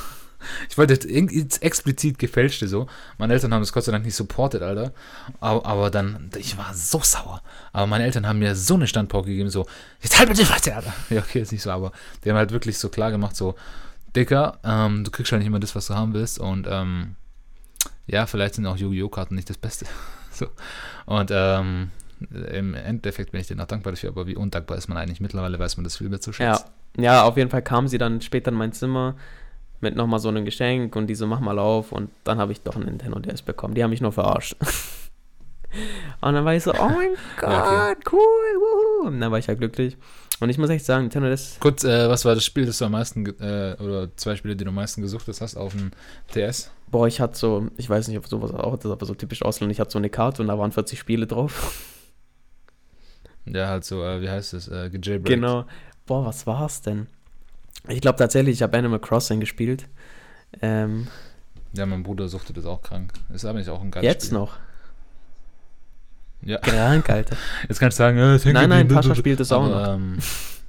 Ich wollte irg- explizit gefälschte so. Meine Eltern haben das Gott sei Dank nicht supported, Alter. Aber, aber dann, ich war so sauer. Aber meine Eltern haben mir so eine Standpauke gegeben, so, jetzt halt bitte weiter, Alter. (laughs) Ja, okay, ist nicht so, aber die haben halt wirklich so klar gemacht, so, Dicker, ähm, du kriegst schon nicht immer das, was du haben willst. Und ähm, ja, vielleicht sind auch Yu-Gi-Oh! Karten nicht das Beste. (laughs) so. Und ähm, im Endeffekt bin ich denen auch dankbar dafür, aber wie undankbar ist man eigentlich? Mittlerweile weiß man das viel mehr zu schätzen. ja, ja, auf jeden Fall kam sie dann später in mein Zimmer mit nochmal so einem Geschenk und die so, mach mal auf und dann habe ich doch ein Nintendo DS bekommen. Die haben mich nur verarscht. (laughs) und dann war ich so, oh (laughs) mein Gott, okay. cool, wuhu. Und dann war ich ja glücklich. Und ich muss echt sagen, Nintendo DS, Kurz, äh, was war das Spiel, das du am meisten, äh, oder zwei Spiele, die du am meisten gesucht hast auf dem DS? Boah, ich hatte so, ich weiß nicht, ob sowas auch ist, aber so typisch Ausland, ich hatte so eine Karte und da waren 40 Spiele drauf. Ja, halt so, äh, wie heißt das, äh, gejailbreakt. Genau. Boah, was war's denn? Ich glaube tatsächlich, ich habe Animal Crossing gespielt. Ähm, Ja, mein Bruder suchte das auch krank. Ist aber nicht auch ein geiles jetzt Spiel. noch. Ja, Krank, Alter. (laughs) jetzt kannst du sagen, äh, Nein, nein, Pascha spielt das auch aber, noch. Ähm, (laughs)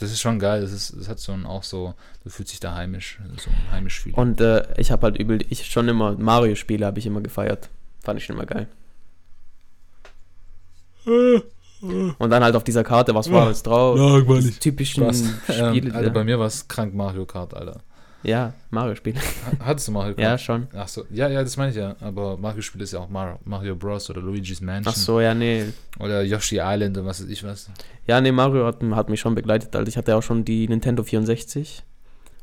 das ist schon geil. Das, ist, das hat so ein, auch so, du fühlst dich da heimisch, so ein heimisch Feeling. Und äh, ich habe halt übel, ich schon immer, Mario-Spiele habe ich immer gefeiert. Fand ich schon immer geil. Und dann halt auf dieser Karte, was war alles drauf? Langweilig. Diese typischen Spaß. Spiele. Ähm, Alter, bei mir war es krank Mario Kart, Alter. Ja, Mario-Spiele. Ha- Hattest du Mario Kart? Ja, schon. Ach so, ja, ja, das meine ich ja. Aber Mario-Spiel ist ja auch Mario, Mario Bros. oder Luigi's Mansion Ach so, ja, nee. oder Yoshi Island und was weiß ich was. Ja, nee, Mario hat, hat mich schon begleitet, Alter. Ich hatte auch schon die Nintendo 64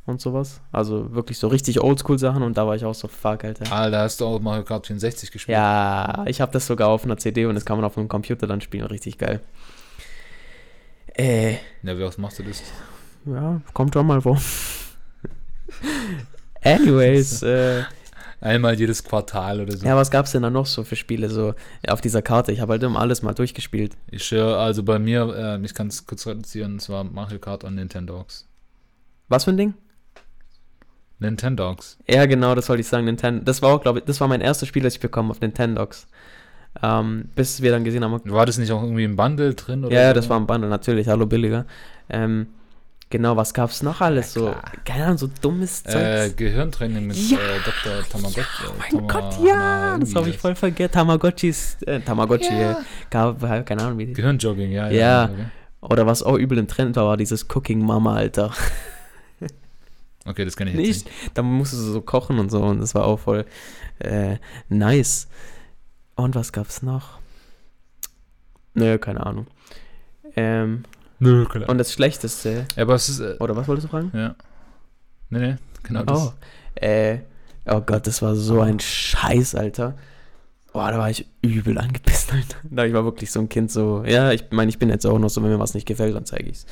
und sowas. Also wirklich so richtig Oldschool-Sachen und da war ich auch so, fuck, Alter. Alter, hast du auch Mario Kart 64 gespielt? Ja, ich habe das sogar auf einer CD und das kann man auf dem Computer dann spielen. Richtig geil. Äh, Ja, wie oft machst du das? ja, kommt schon mal vor. (laughs) Anyways, äh, Einmal jedes Quartal oder so. Ja, was gab's denn da noch so für Spiele so auf dieser Karte? Ich habe halt immer alles mal durchgespielt. Ich, äh, also bei mir, äh, ich kann es kurz reduzieren, es war Mario Kart und Nintendogs. Was für ein Ding? Nintendogs. Ja, genau, das wollte ich sagen. Nintendo. Das war auch, glaube ich, das war mein erstes Spiel, das ich bekommen auf Nintendogs. Ähm, bis wir dann gesehen haben. War das nicht auch irgendwie im Bundle drin? Oder Ja, ja, so? das war ein Bundle, natürlich, hallo billiger. Ähm, genau, was gab's noch alles Ja, so? Keine Ahnung, so dummes Äh, Zeug. Gehirntraining mit Ja! äh, Dr. Tamagotchi. oh äh, mein Tama- Gott, ja, Hana, das habe ich voll vergessen. Tamagotchis, äh, Tamagotchi, Ja. äh, gab, äh, keine Ahnung wie die. Gehirnjogging, ja. Ja. Okay. Oder was auch übel im Trend war, war dieses Cooking Mama, Alter. (laughs) okay, das kenne ich jetzt Nicht? nicht. Da musstest du so kochen und so und das war auch voll äh, nice. Und was gab's noch? Nö, keine Ahnung. Ähm, Nö, klar. und das Schlechteste, Ja, aber es ist. Äh, oder was wolltest du fragen? ja. Nee, nee, genau das. Oh, äh, oh Gott, das war so ein Scheiß, Alter. Boah, da war ich übel angepisst, Alter. Da ich war wirklich so ein Kind, so, ja, ich meine, ich bin jetzt auch noch so, wenn mir was nicht gefällt, dann zeige ich's.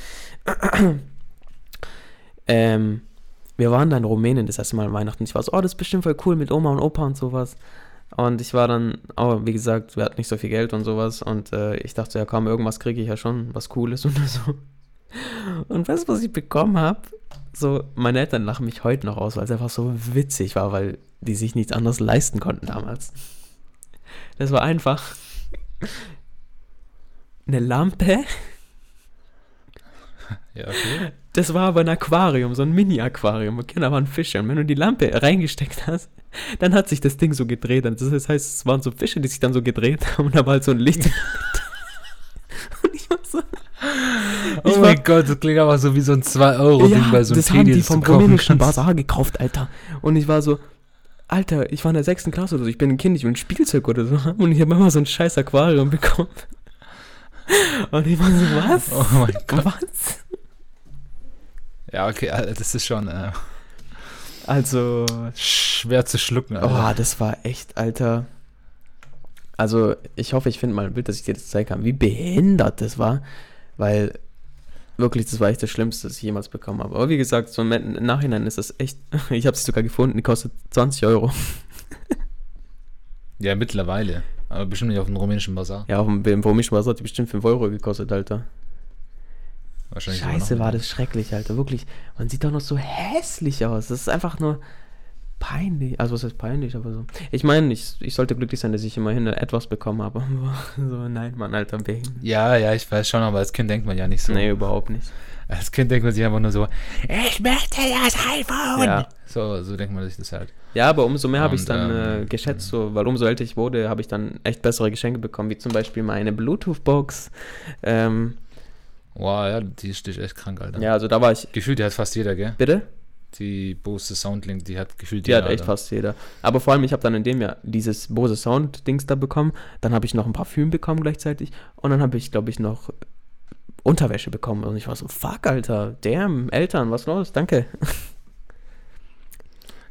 (clears throat) ähm, wir waren dann in Rumänien das erste Mal an Weihnachten. Ich war so, oh, das ist bestimmt voll cool mit Oma und Opa und sowas. Und ich war dann, oh, wie gesagt, wir hatten nicht so viel Geld und sowas. Und äh, ich dachte, ja komm, irgendwas kriege ich ja schon, was Cooles (laughs) und so. Und weißt du, was ich bekommen habe? So, meine Eltern lachen mich heute noch aus, weil es einfach so witzig war, weil die sich nichts anderes leisten konnten damals. Das war einfach eine Lampe. (laughs) Ja, okay. Das war aber ein Aquarium, so ein Mini-Aquarium. Okay, da waren Fische. Und wenn du die Lampe reingesteckt hast, dann hat sich das Ding so gedreht. Und Das heißt, es waren so Fische, die sich dann so gedreht haben und da war halt so ein Licht. (laughs) und ich war so. Oh Ich mein war- Gott, das klingt aber so wie so ein 2-Euro-Ding bei so einem das haben die vom rumänischen. Bazar gekauft, Alter. Und ich war so, Alter, ich war in der sechsten Klasse oder so, ich bin ein Kind, ich will ein Spielzeug oder so. Und ich habe immer so ein scheiß Aquarium bekommen. Und ich war so, was? Oh mein (laughs) Gott. Was? Ja, okay, Alter, das ist schon äh, Also, schwer zu schlucken. oh, Alter. das war echt, Alter. Also, ich hoffe, ich finde mal ein Bild, dass ich dir das zeigen kann, wie behindert das war. Weil, wirklich, das war echt das Schlimmste, das ich jemals bekommen habe. Aber wie gesagt, so im im Nachhinein ist das echt, (laughs) ich habe sie sogar gefunden, die kostet 20 Euro. Ja, mittlerweile. Aber bestimmt nicht auf dem rumänischen Bazar. Ja, auf dem im Bomischen Bazar hat die bestimmt 5 Euro gekostet, Alter. Wahrscheinlich Scheiße, war das schrecklich, Alter. Wirklich. Man sieht doch noch so hässlich aus. Das ist einfach nur peinlich. Also, was heißt peinlich, aber so. Ich meine, ich, ich sollte glücklich sein, dass ich immerhin etwas bekommen habe. Aber (laughs) so, nein, Mann, Alter, behindert. Ja, ja, ich weiß schon, aber als Kind denkt man ja nicht so. Nee, überhaupt nicht. Als Kind denkt man sich einfach nur so, ich möchte das iPhone. Ja. So, so denkt man sich das halt. Ja, aber umso mehr habe ich es dann ähm, äh, geschätzt, so, weil umso älter ich wurde, habe ich dann echt bessere Geschenke bekommen, wie zum Beispiel meine Bluetooth-Box. Ähm, Wow, ja, die ist die echt krank, Alter. ja, also da war ich. Gefühlt, die hat fast jeder, gell? Bitte? Die Bose Soundlink, die hat gefühlt Die jeder. hat echt Alter. fast jeder. Aber vor allem, ich habe dann in dem Jahr dieses Bose Sound-Dings da bekommen. Dann habe ich noch ein Parfüm bekommen gleichzeitig. Und dann habe ich, glaube ich, noch Unterwäsche bekommen. Und ich war so, fuck, Alter. Damn, Eltern, was los? Danke.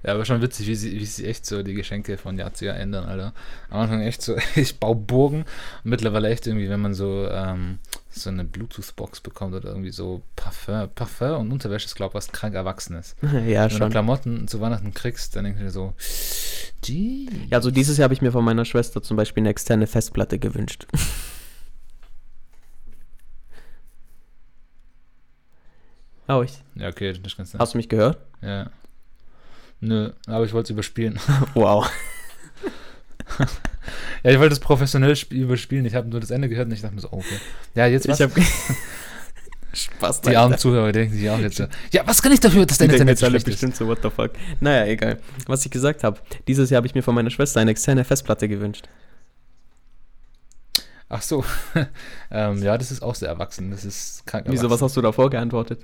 Ja, aber schon witzig, wie sie, wie sie echt so die Geschenke von Jahr zu Jahr ändern, Alter. Am Anfang echt so, (laughs) ich baue Burgen. Und mittlerweile echt irgendwie, wenn man so, ähm, so eine Bluetooth-Box bekommt oder irgendwie so Parfum, Parfum und Unterwäsche ist, glaube ich, was krank Erwachsenes. (laughs) ja, Wenn du schon. Klamotten zu Weihnachten kriegst, dann denkst du dir so, gee. Ja, also dieses Jahr habe ich mir von meiner Schwester zum Beispiel eine externe Festplatte gewünscht. (laughs) Oh, ich. Ja, okay, das ganz nett. Hast du mich gehört? Ja. Nö, aber ich wollte es überspielen. (laughs) Wow. Ja, ich wollte es professionell sp- überspielen. Ich habe nur das Ende gehört und ich dachte mir so, oh, okay. Ja, jetzt was? Ich habe (laughs) Spaß. Die armen Zuhörer denken sich auch jetzt so, ja, was kann ich dafür, dass Die dein denken Internet schlecht ist? bestimmt so, what the fuck. Naja, egal. Was ich gesagt habe. Dieses Jahr habe ich mir von meiner Schwester eine externe Festplatte gewünscht. Ach so. (laughs) ähm, ja, das ist auch sehr erwachsen. Das ist krank Wieso, was hast du davor geantwortet?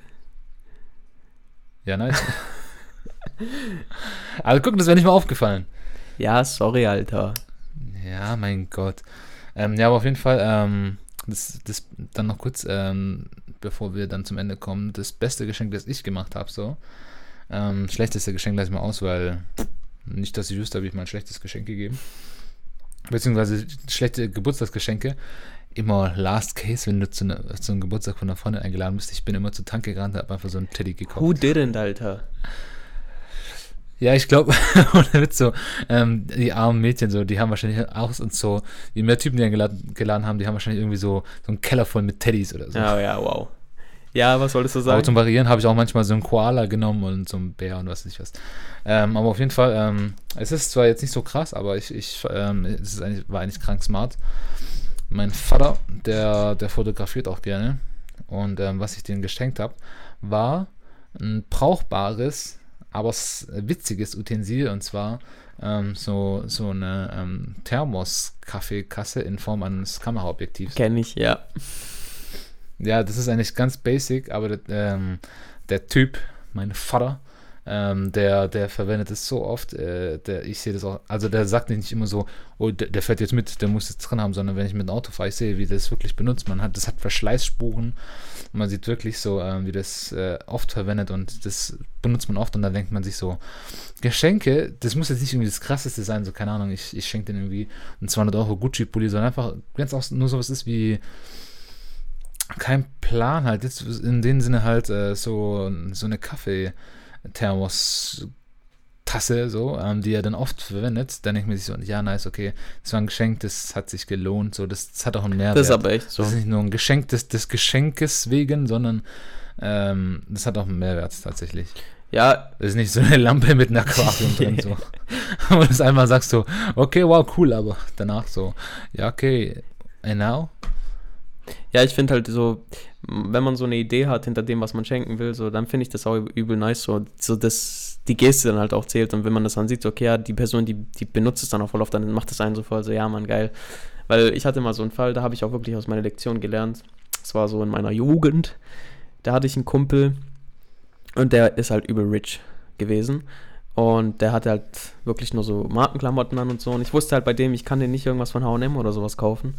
Ja, nice. also guck, das wäre nicht mal aufgefallen. Ja, sorry, Alter. Ja, mein Gott. Ähm, ja, aber auf jeden Fall, ähm, das, das dann noch kurz, ähm, bevor wir dann zum Ende kommen, das beste Geschenk, das ich gemacht habe, so. Ähm, schlechteste Geschenk lasse ich mal aus, weil nicht, dass ich wüsste, habe ich mal ein schlechtes Geschenk gegeben. Beziehungsweise schlechte Geburtstagsgeschenke. Immer Last Case, wenn du zu, ne, zu einem Geburtstag von einer Freundin eingeladen bist. Ich bin immer zur Tank gerannt, habe einfach so einen Teddy gekauft. Who didn't, Alter? Ja, ich glaube, (laughs) mit so, ähm, die armen Mädchen, so, die haben wahrscheinlich auch und so, die mehr Typen, die geladen, geladen haben, die haben wahrscheinlich irgendwie so, so einen Keller voll mit Teddys oder so. Ja, ja, wow. Ja, was solltest du sagen? Aber zum Variieren habe ich auch manchmal so einen Koala genommen und so einen Bär und was ich was. Ähm, aber auf jeden Fall, ähm, es ist zwar jetzt nicht so krass, aber ich, ich ähm, es ist eigentlich, war eigentlich krank smart. Mein Vater, der, der fotografiert auch gerne. Und ähm, was ich denen geschenkt habe, war ein brauchbares, aber witziges Utensil. Und zwar ähm, so, so eine ähm, Thermos-Kaffeekasse in Form eines Kameraobjektivs. Kenn ich, ja. Ja, das ist eigentlich ganz basic, aber der, ähm, der Typ, mein Vater, ähm, der, der verwendet es so oft, äh, der, ich sehe das auch, also der sagt nicht immer so, oh, der, der, fährt jetzt mit, der muss jetzt drin haben, sondern wenn ich mit dem Auto fahre, ich sehe, wie das wirklich benutzt. Man hat, das hat Verschleißspuren, man sieht wirklich so, äh, wie das äh, oft verwendet und das benutzt man oft und dann denkt man sich so, Geschenke, das muss jetzt nicht irgendwie das krasseste sein, so keine Ahnung, ich, ich schenke den irgendwie einen 200 Euro Gucci-Pulli, sondern einfach ganz auch nur sowas ist wie, kein Plan halt. Jetzt in dem Sinne halt äh, so, so eine Kaffeethermos-Tasse, so, ähm, die er dann oft verwendet. Dann denke ich mir so, ja, nice, okay, das war ein Geschenk, das hat sich gelohnt, so, das, das hat auch einen Mehrwert. Das ist aber echt so. Das ist nicht nur ein Geschenk des, des Geschenkes wegen, sondern ähm, das hat auch einen Mehrwert tatsächlich. Ja. Das ist nicht so eine Lampe mit einem Aquarium drin, so. (laughs) (laughs) Und das einmal sagst du, okay, wow, cool, aber danach so, ja, okay, and now? Ja, ich finde halt so, wenn man so eine Idee hat hinter dem, was man schenken will, so, dann finde ich das auch übel nice, so, so dass die Geste dann halt auch zählt. Und wenn man das dann sieht, so, okay, ja, die Person, die, die benutzt es dann auch voll oft, dann macht das einen so voll, so, ja, man, geil. Weil ich hatte mal so einen Fall, da habe ich auch wirklich aus meiner Lektion gelernt, das war so in meiner Jugend, da hatte ich einen Kumpel und der ist halt übel rich gewesen. Und der hatte halt wirklich nur so Markenklamotten an und so. Und ich wusste halt bei dem, ich kann den nicht irgendwas von H&M oder sowas kaufen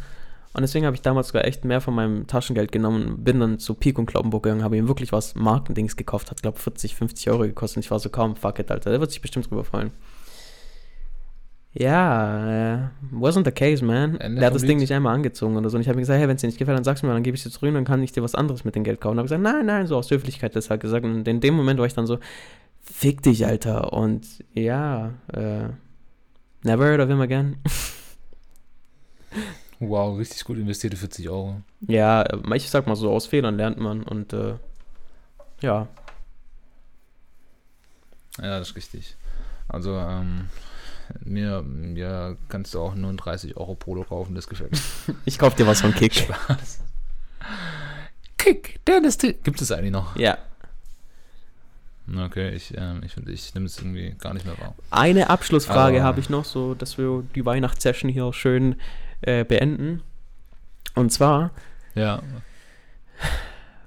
und deswegen habe ich damals sogar echt mehr von meinem Taschengeld genommen, bin dann zu Peak und Klaubenburg gegangen, habe ihm wirklich was Markendings gekauft, hat glaube 40, 50 Euro gekostet und ich war so kaum, fuck it, Alter, der wird sich bestimmt drüber freuen. Ja, uh, wasn't the case, man. Ende der hat das Ding nicht einmal angezogen oder so. Und ich habe mir gesagt, hey, wenn es dir nicht gefällt, dann sag's mir, dann gebe ich dir zurück und dann kann ich dir was anderes mit dem Geld kaufen. Und habe gesagt, nein, nein, so aus Höflichkeit das halt gesagt. Und in dem Moment war ich dann so, fick dich, Alter. Und ja, uh, never heard of him again. (laughs) Wow, richtig gut investierte 40 Euro. Ja, ich sag mal so, aus Fehlern lernt man und äh, ja. Ja, das ist richtig. Also, ähm, mir ja, kannst du auch nur ein 30 Euro Polo kaufen, das gefällt mir. (laughs) ich kauf dir was von Kick. Spaß. Kick, der ist Gibt es eigentlich noch? Ja. Okay, ich, ähm, ich, ich nehme es irgendwie gar nicht mehr wahr. Eine Abschlussfrage habe ich noch, so dass wir die Weihnachtssession hier schön äh, beenden. Und zwar, ja.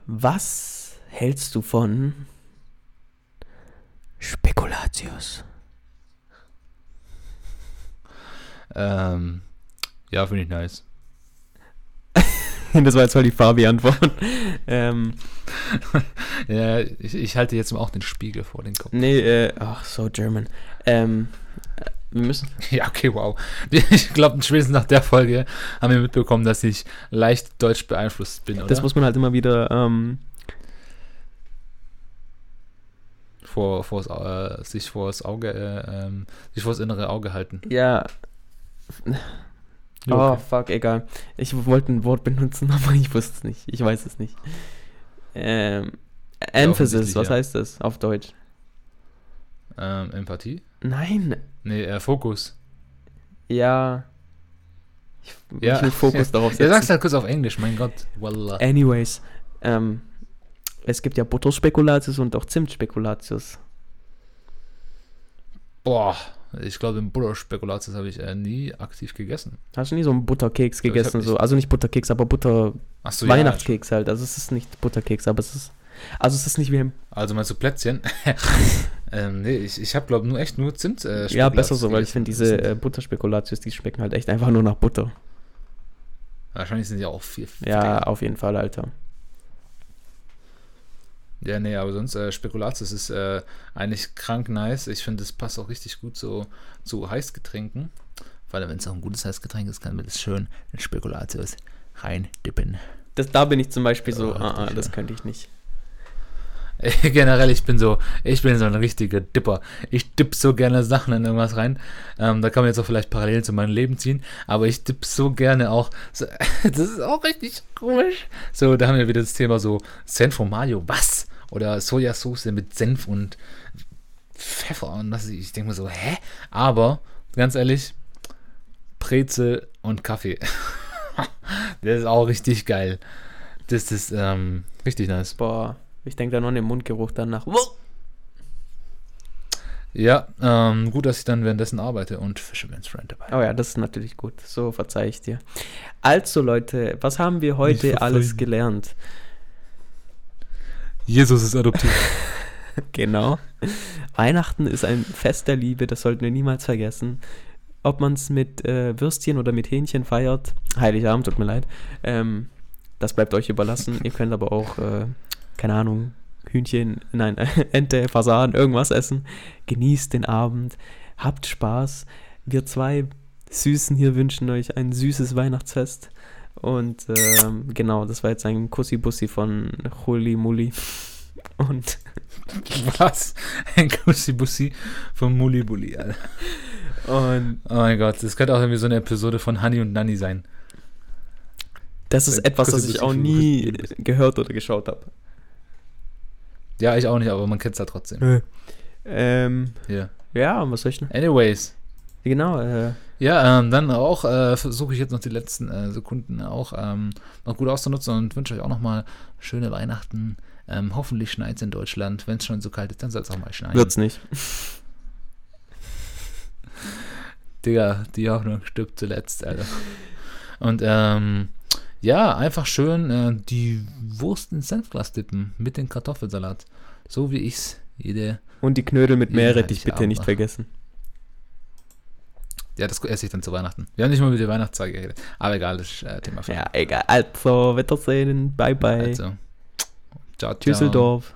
was hältst du von Spekulatius? Ähm, ja, finde ich nice. (laughs) das war jetzt voll die Fabi-Antwort. ähm, (laughs) ja, ich, ich, halte jetzt mal auch den Spiegel vor den Kopf. Nee, äh, ach, so German. Ähm, wir müssen. (laughs) Ja, okay, wow. (laughs) Ich glaube, spätestens nach der Folge haben wir mitbekommen, dass ich leicht deutsch beeinflusst bin, oder? Das muss man halt immer wieder ähm, vor, vors, äh, sich vor das Auge, äh, ähm, sich vor das innere Auge halten. Ja. Oh, okay. fuck, egal. Ich wollte ein Wort benutzen, (laughs) aber ich wusste es nicht. Ich weiß es nicht. Ähm, Emphasis, was ja. heißt das auf Deutsch? Ähm, Empathie? Nein. Nee, äh, Fokus. Ja. Ich, ja. ich will Fokus (laughs) darauf setzen. Ja, sag's halt kurz auf Englisch, mein Gott. Wallah. Anyways, ähm, es gibt ja Butterspekulatius und auch Zimtspekulatius. Boah, ich glaube, den Butterspekulatius habe ich äh, nie aktiv gegessen. Hast du nie so einen Butterkeks gegessen? So? Also nicht Butterkeks, aber Butter so, Weihnachtskeks ja, halt. Also es ist nicht Butterkeks, aber es ist. Also es ist nicht wie im. Also meinst du Plätzchen? (laughs) (laughs) ähm, nee, ich, ich habe glaube nur echt nur Zimt. Äh, ja, besser so, weil ich finde diese äh, Butterspekulatius, die schmecken halt echt einfach nur nach Butter. Wahrscheinlich sind die auch viel. viel ja, auf jeden Fall, Alter. Ja, nee, aber sonst äh, Spekulatius ist äh, eigentlich krank nice. Ich finde, es passt auch richtig gut so zu Heißgetränken. Weil wenn es auch ein gutes Heißgetränk ist, kann man das schön in Spekulatius rein dippen. Das, da bin ich zum Beispiel so, ah, ah, das könnte ich nicht. (laughs) Generell, ich bin so, ich bin so ein richtiger Dipper. Ich dipp so gerne Sachen in irgendwas rein. Ähm, da kann man jetzt auch vielleicht Parallelen zu meinem Leben ziehen, aber ich dipp so gerne auch. So, (laughs) das ist auch richtig komisch. So, da haben wir wieder das Thema so Senf von Mario, was? Oder Sojasauce mit Senf und Pfeffer und das. Ich denke mir so, hä? Aber ganz ehrlich, Brezel und Kaffee. (laughs) das ist auch richtig geil. Das ist ähm, richtig nice. Boah, ich denke da noch an den Mundgeruch danach. Ja, ähm, gut, dass ich dann währenddessen arbeite und Fisherman's Friend dabei. Oh ja, das ist natürlich gut. So verzeih ich dir. Also Leute, was haben wir heute alles gelernt? Jesus ist adoptiv. (laughs) genau. Weihnachten ist ein Fest der Liebe, das sollten wir niemals vergessen. Ob man es mit äh, Würstchen oder mit Hähnchen feiert, Heiligabend, tut mir leid, ähm, das bleibt euch überlassen. Ihr könnt aber auch, äh, keine Ahnung, Hühnchen, nein, (laughs) Ente, Fasan, irgendwas essen. Genießt den Abend, habt Spaß. Wir zwei Süßen hier wünschen euch ein süßes Weihnachtsfest. Und ähm, genau, das war jetzt ein Kussi-Bussi von Huli Muli. (laughs) Und. (laughs) Was? Ein Kussi-Bussi von Muli Bulli, Alter. Und. Oh mein Gott, das könnte auch irgendwie so eine Episode von Honey und Nanny sein. Das ist etwas, was ich auch nie gehört oder geschaut habe. Ja, ich auch nicht, aber man kennt es ja trotzdem. Ähm, ja. Ja, was soll ich denn? Anyways. Genau. Äh, ja, ähm, dann auch äh, versuche ich jetzt noch die letzten äh, Sekunden auch ähm, noch gut auszunutzen und wünsche euch auch nochmal schöne Weihnachten. Ähm, hoffentlich schneit es in Deutschland. Wenn es schon so kalt ist, dann soll es auch mal schneien. Wird's nicht. (laughs) Digga, die Hoffnung stirbt zuletzt, Alter. Und ähm, ja, einfach schön äh, die Wurst ins Senfglas dippen mit dem Kartoffelsalat. So wie ich es jede. Und die Knödel mit Meerrettich bitte nicht vergessen. Ja, das esse ich dann zu Weihnachten. Wir haben nicht mal mit der Weihnachtszeit geredet. Aber egal, das ist äh, Thema für Ja, egal. Also, Wiedersehen. Bye, bye. Also, ciao, ciao. Düsseldorf.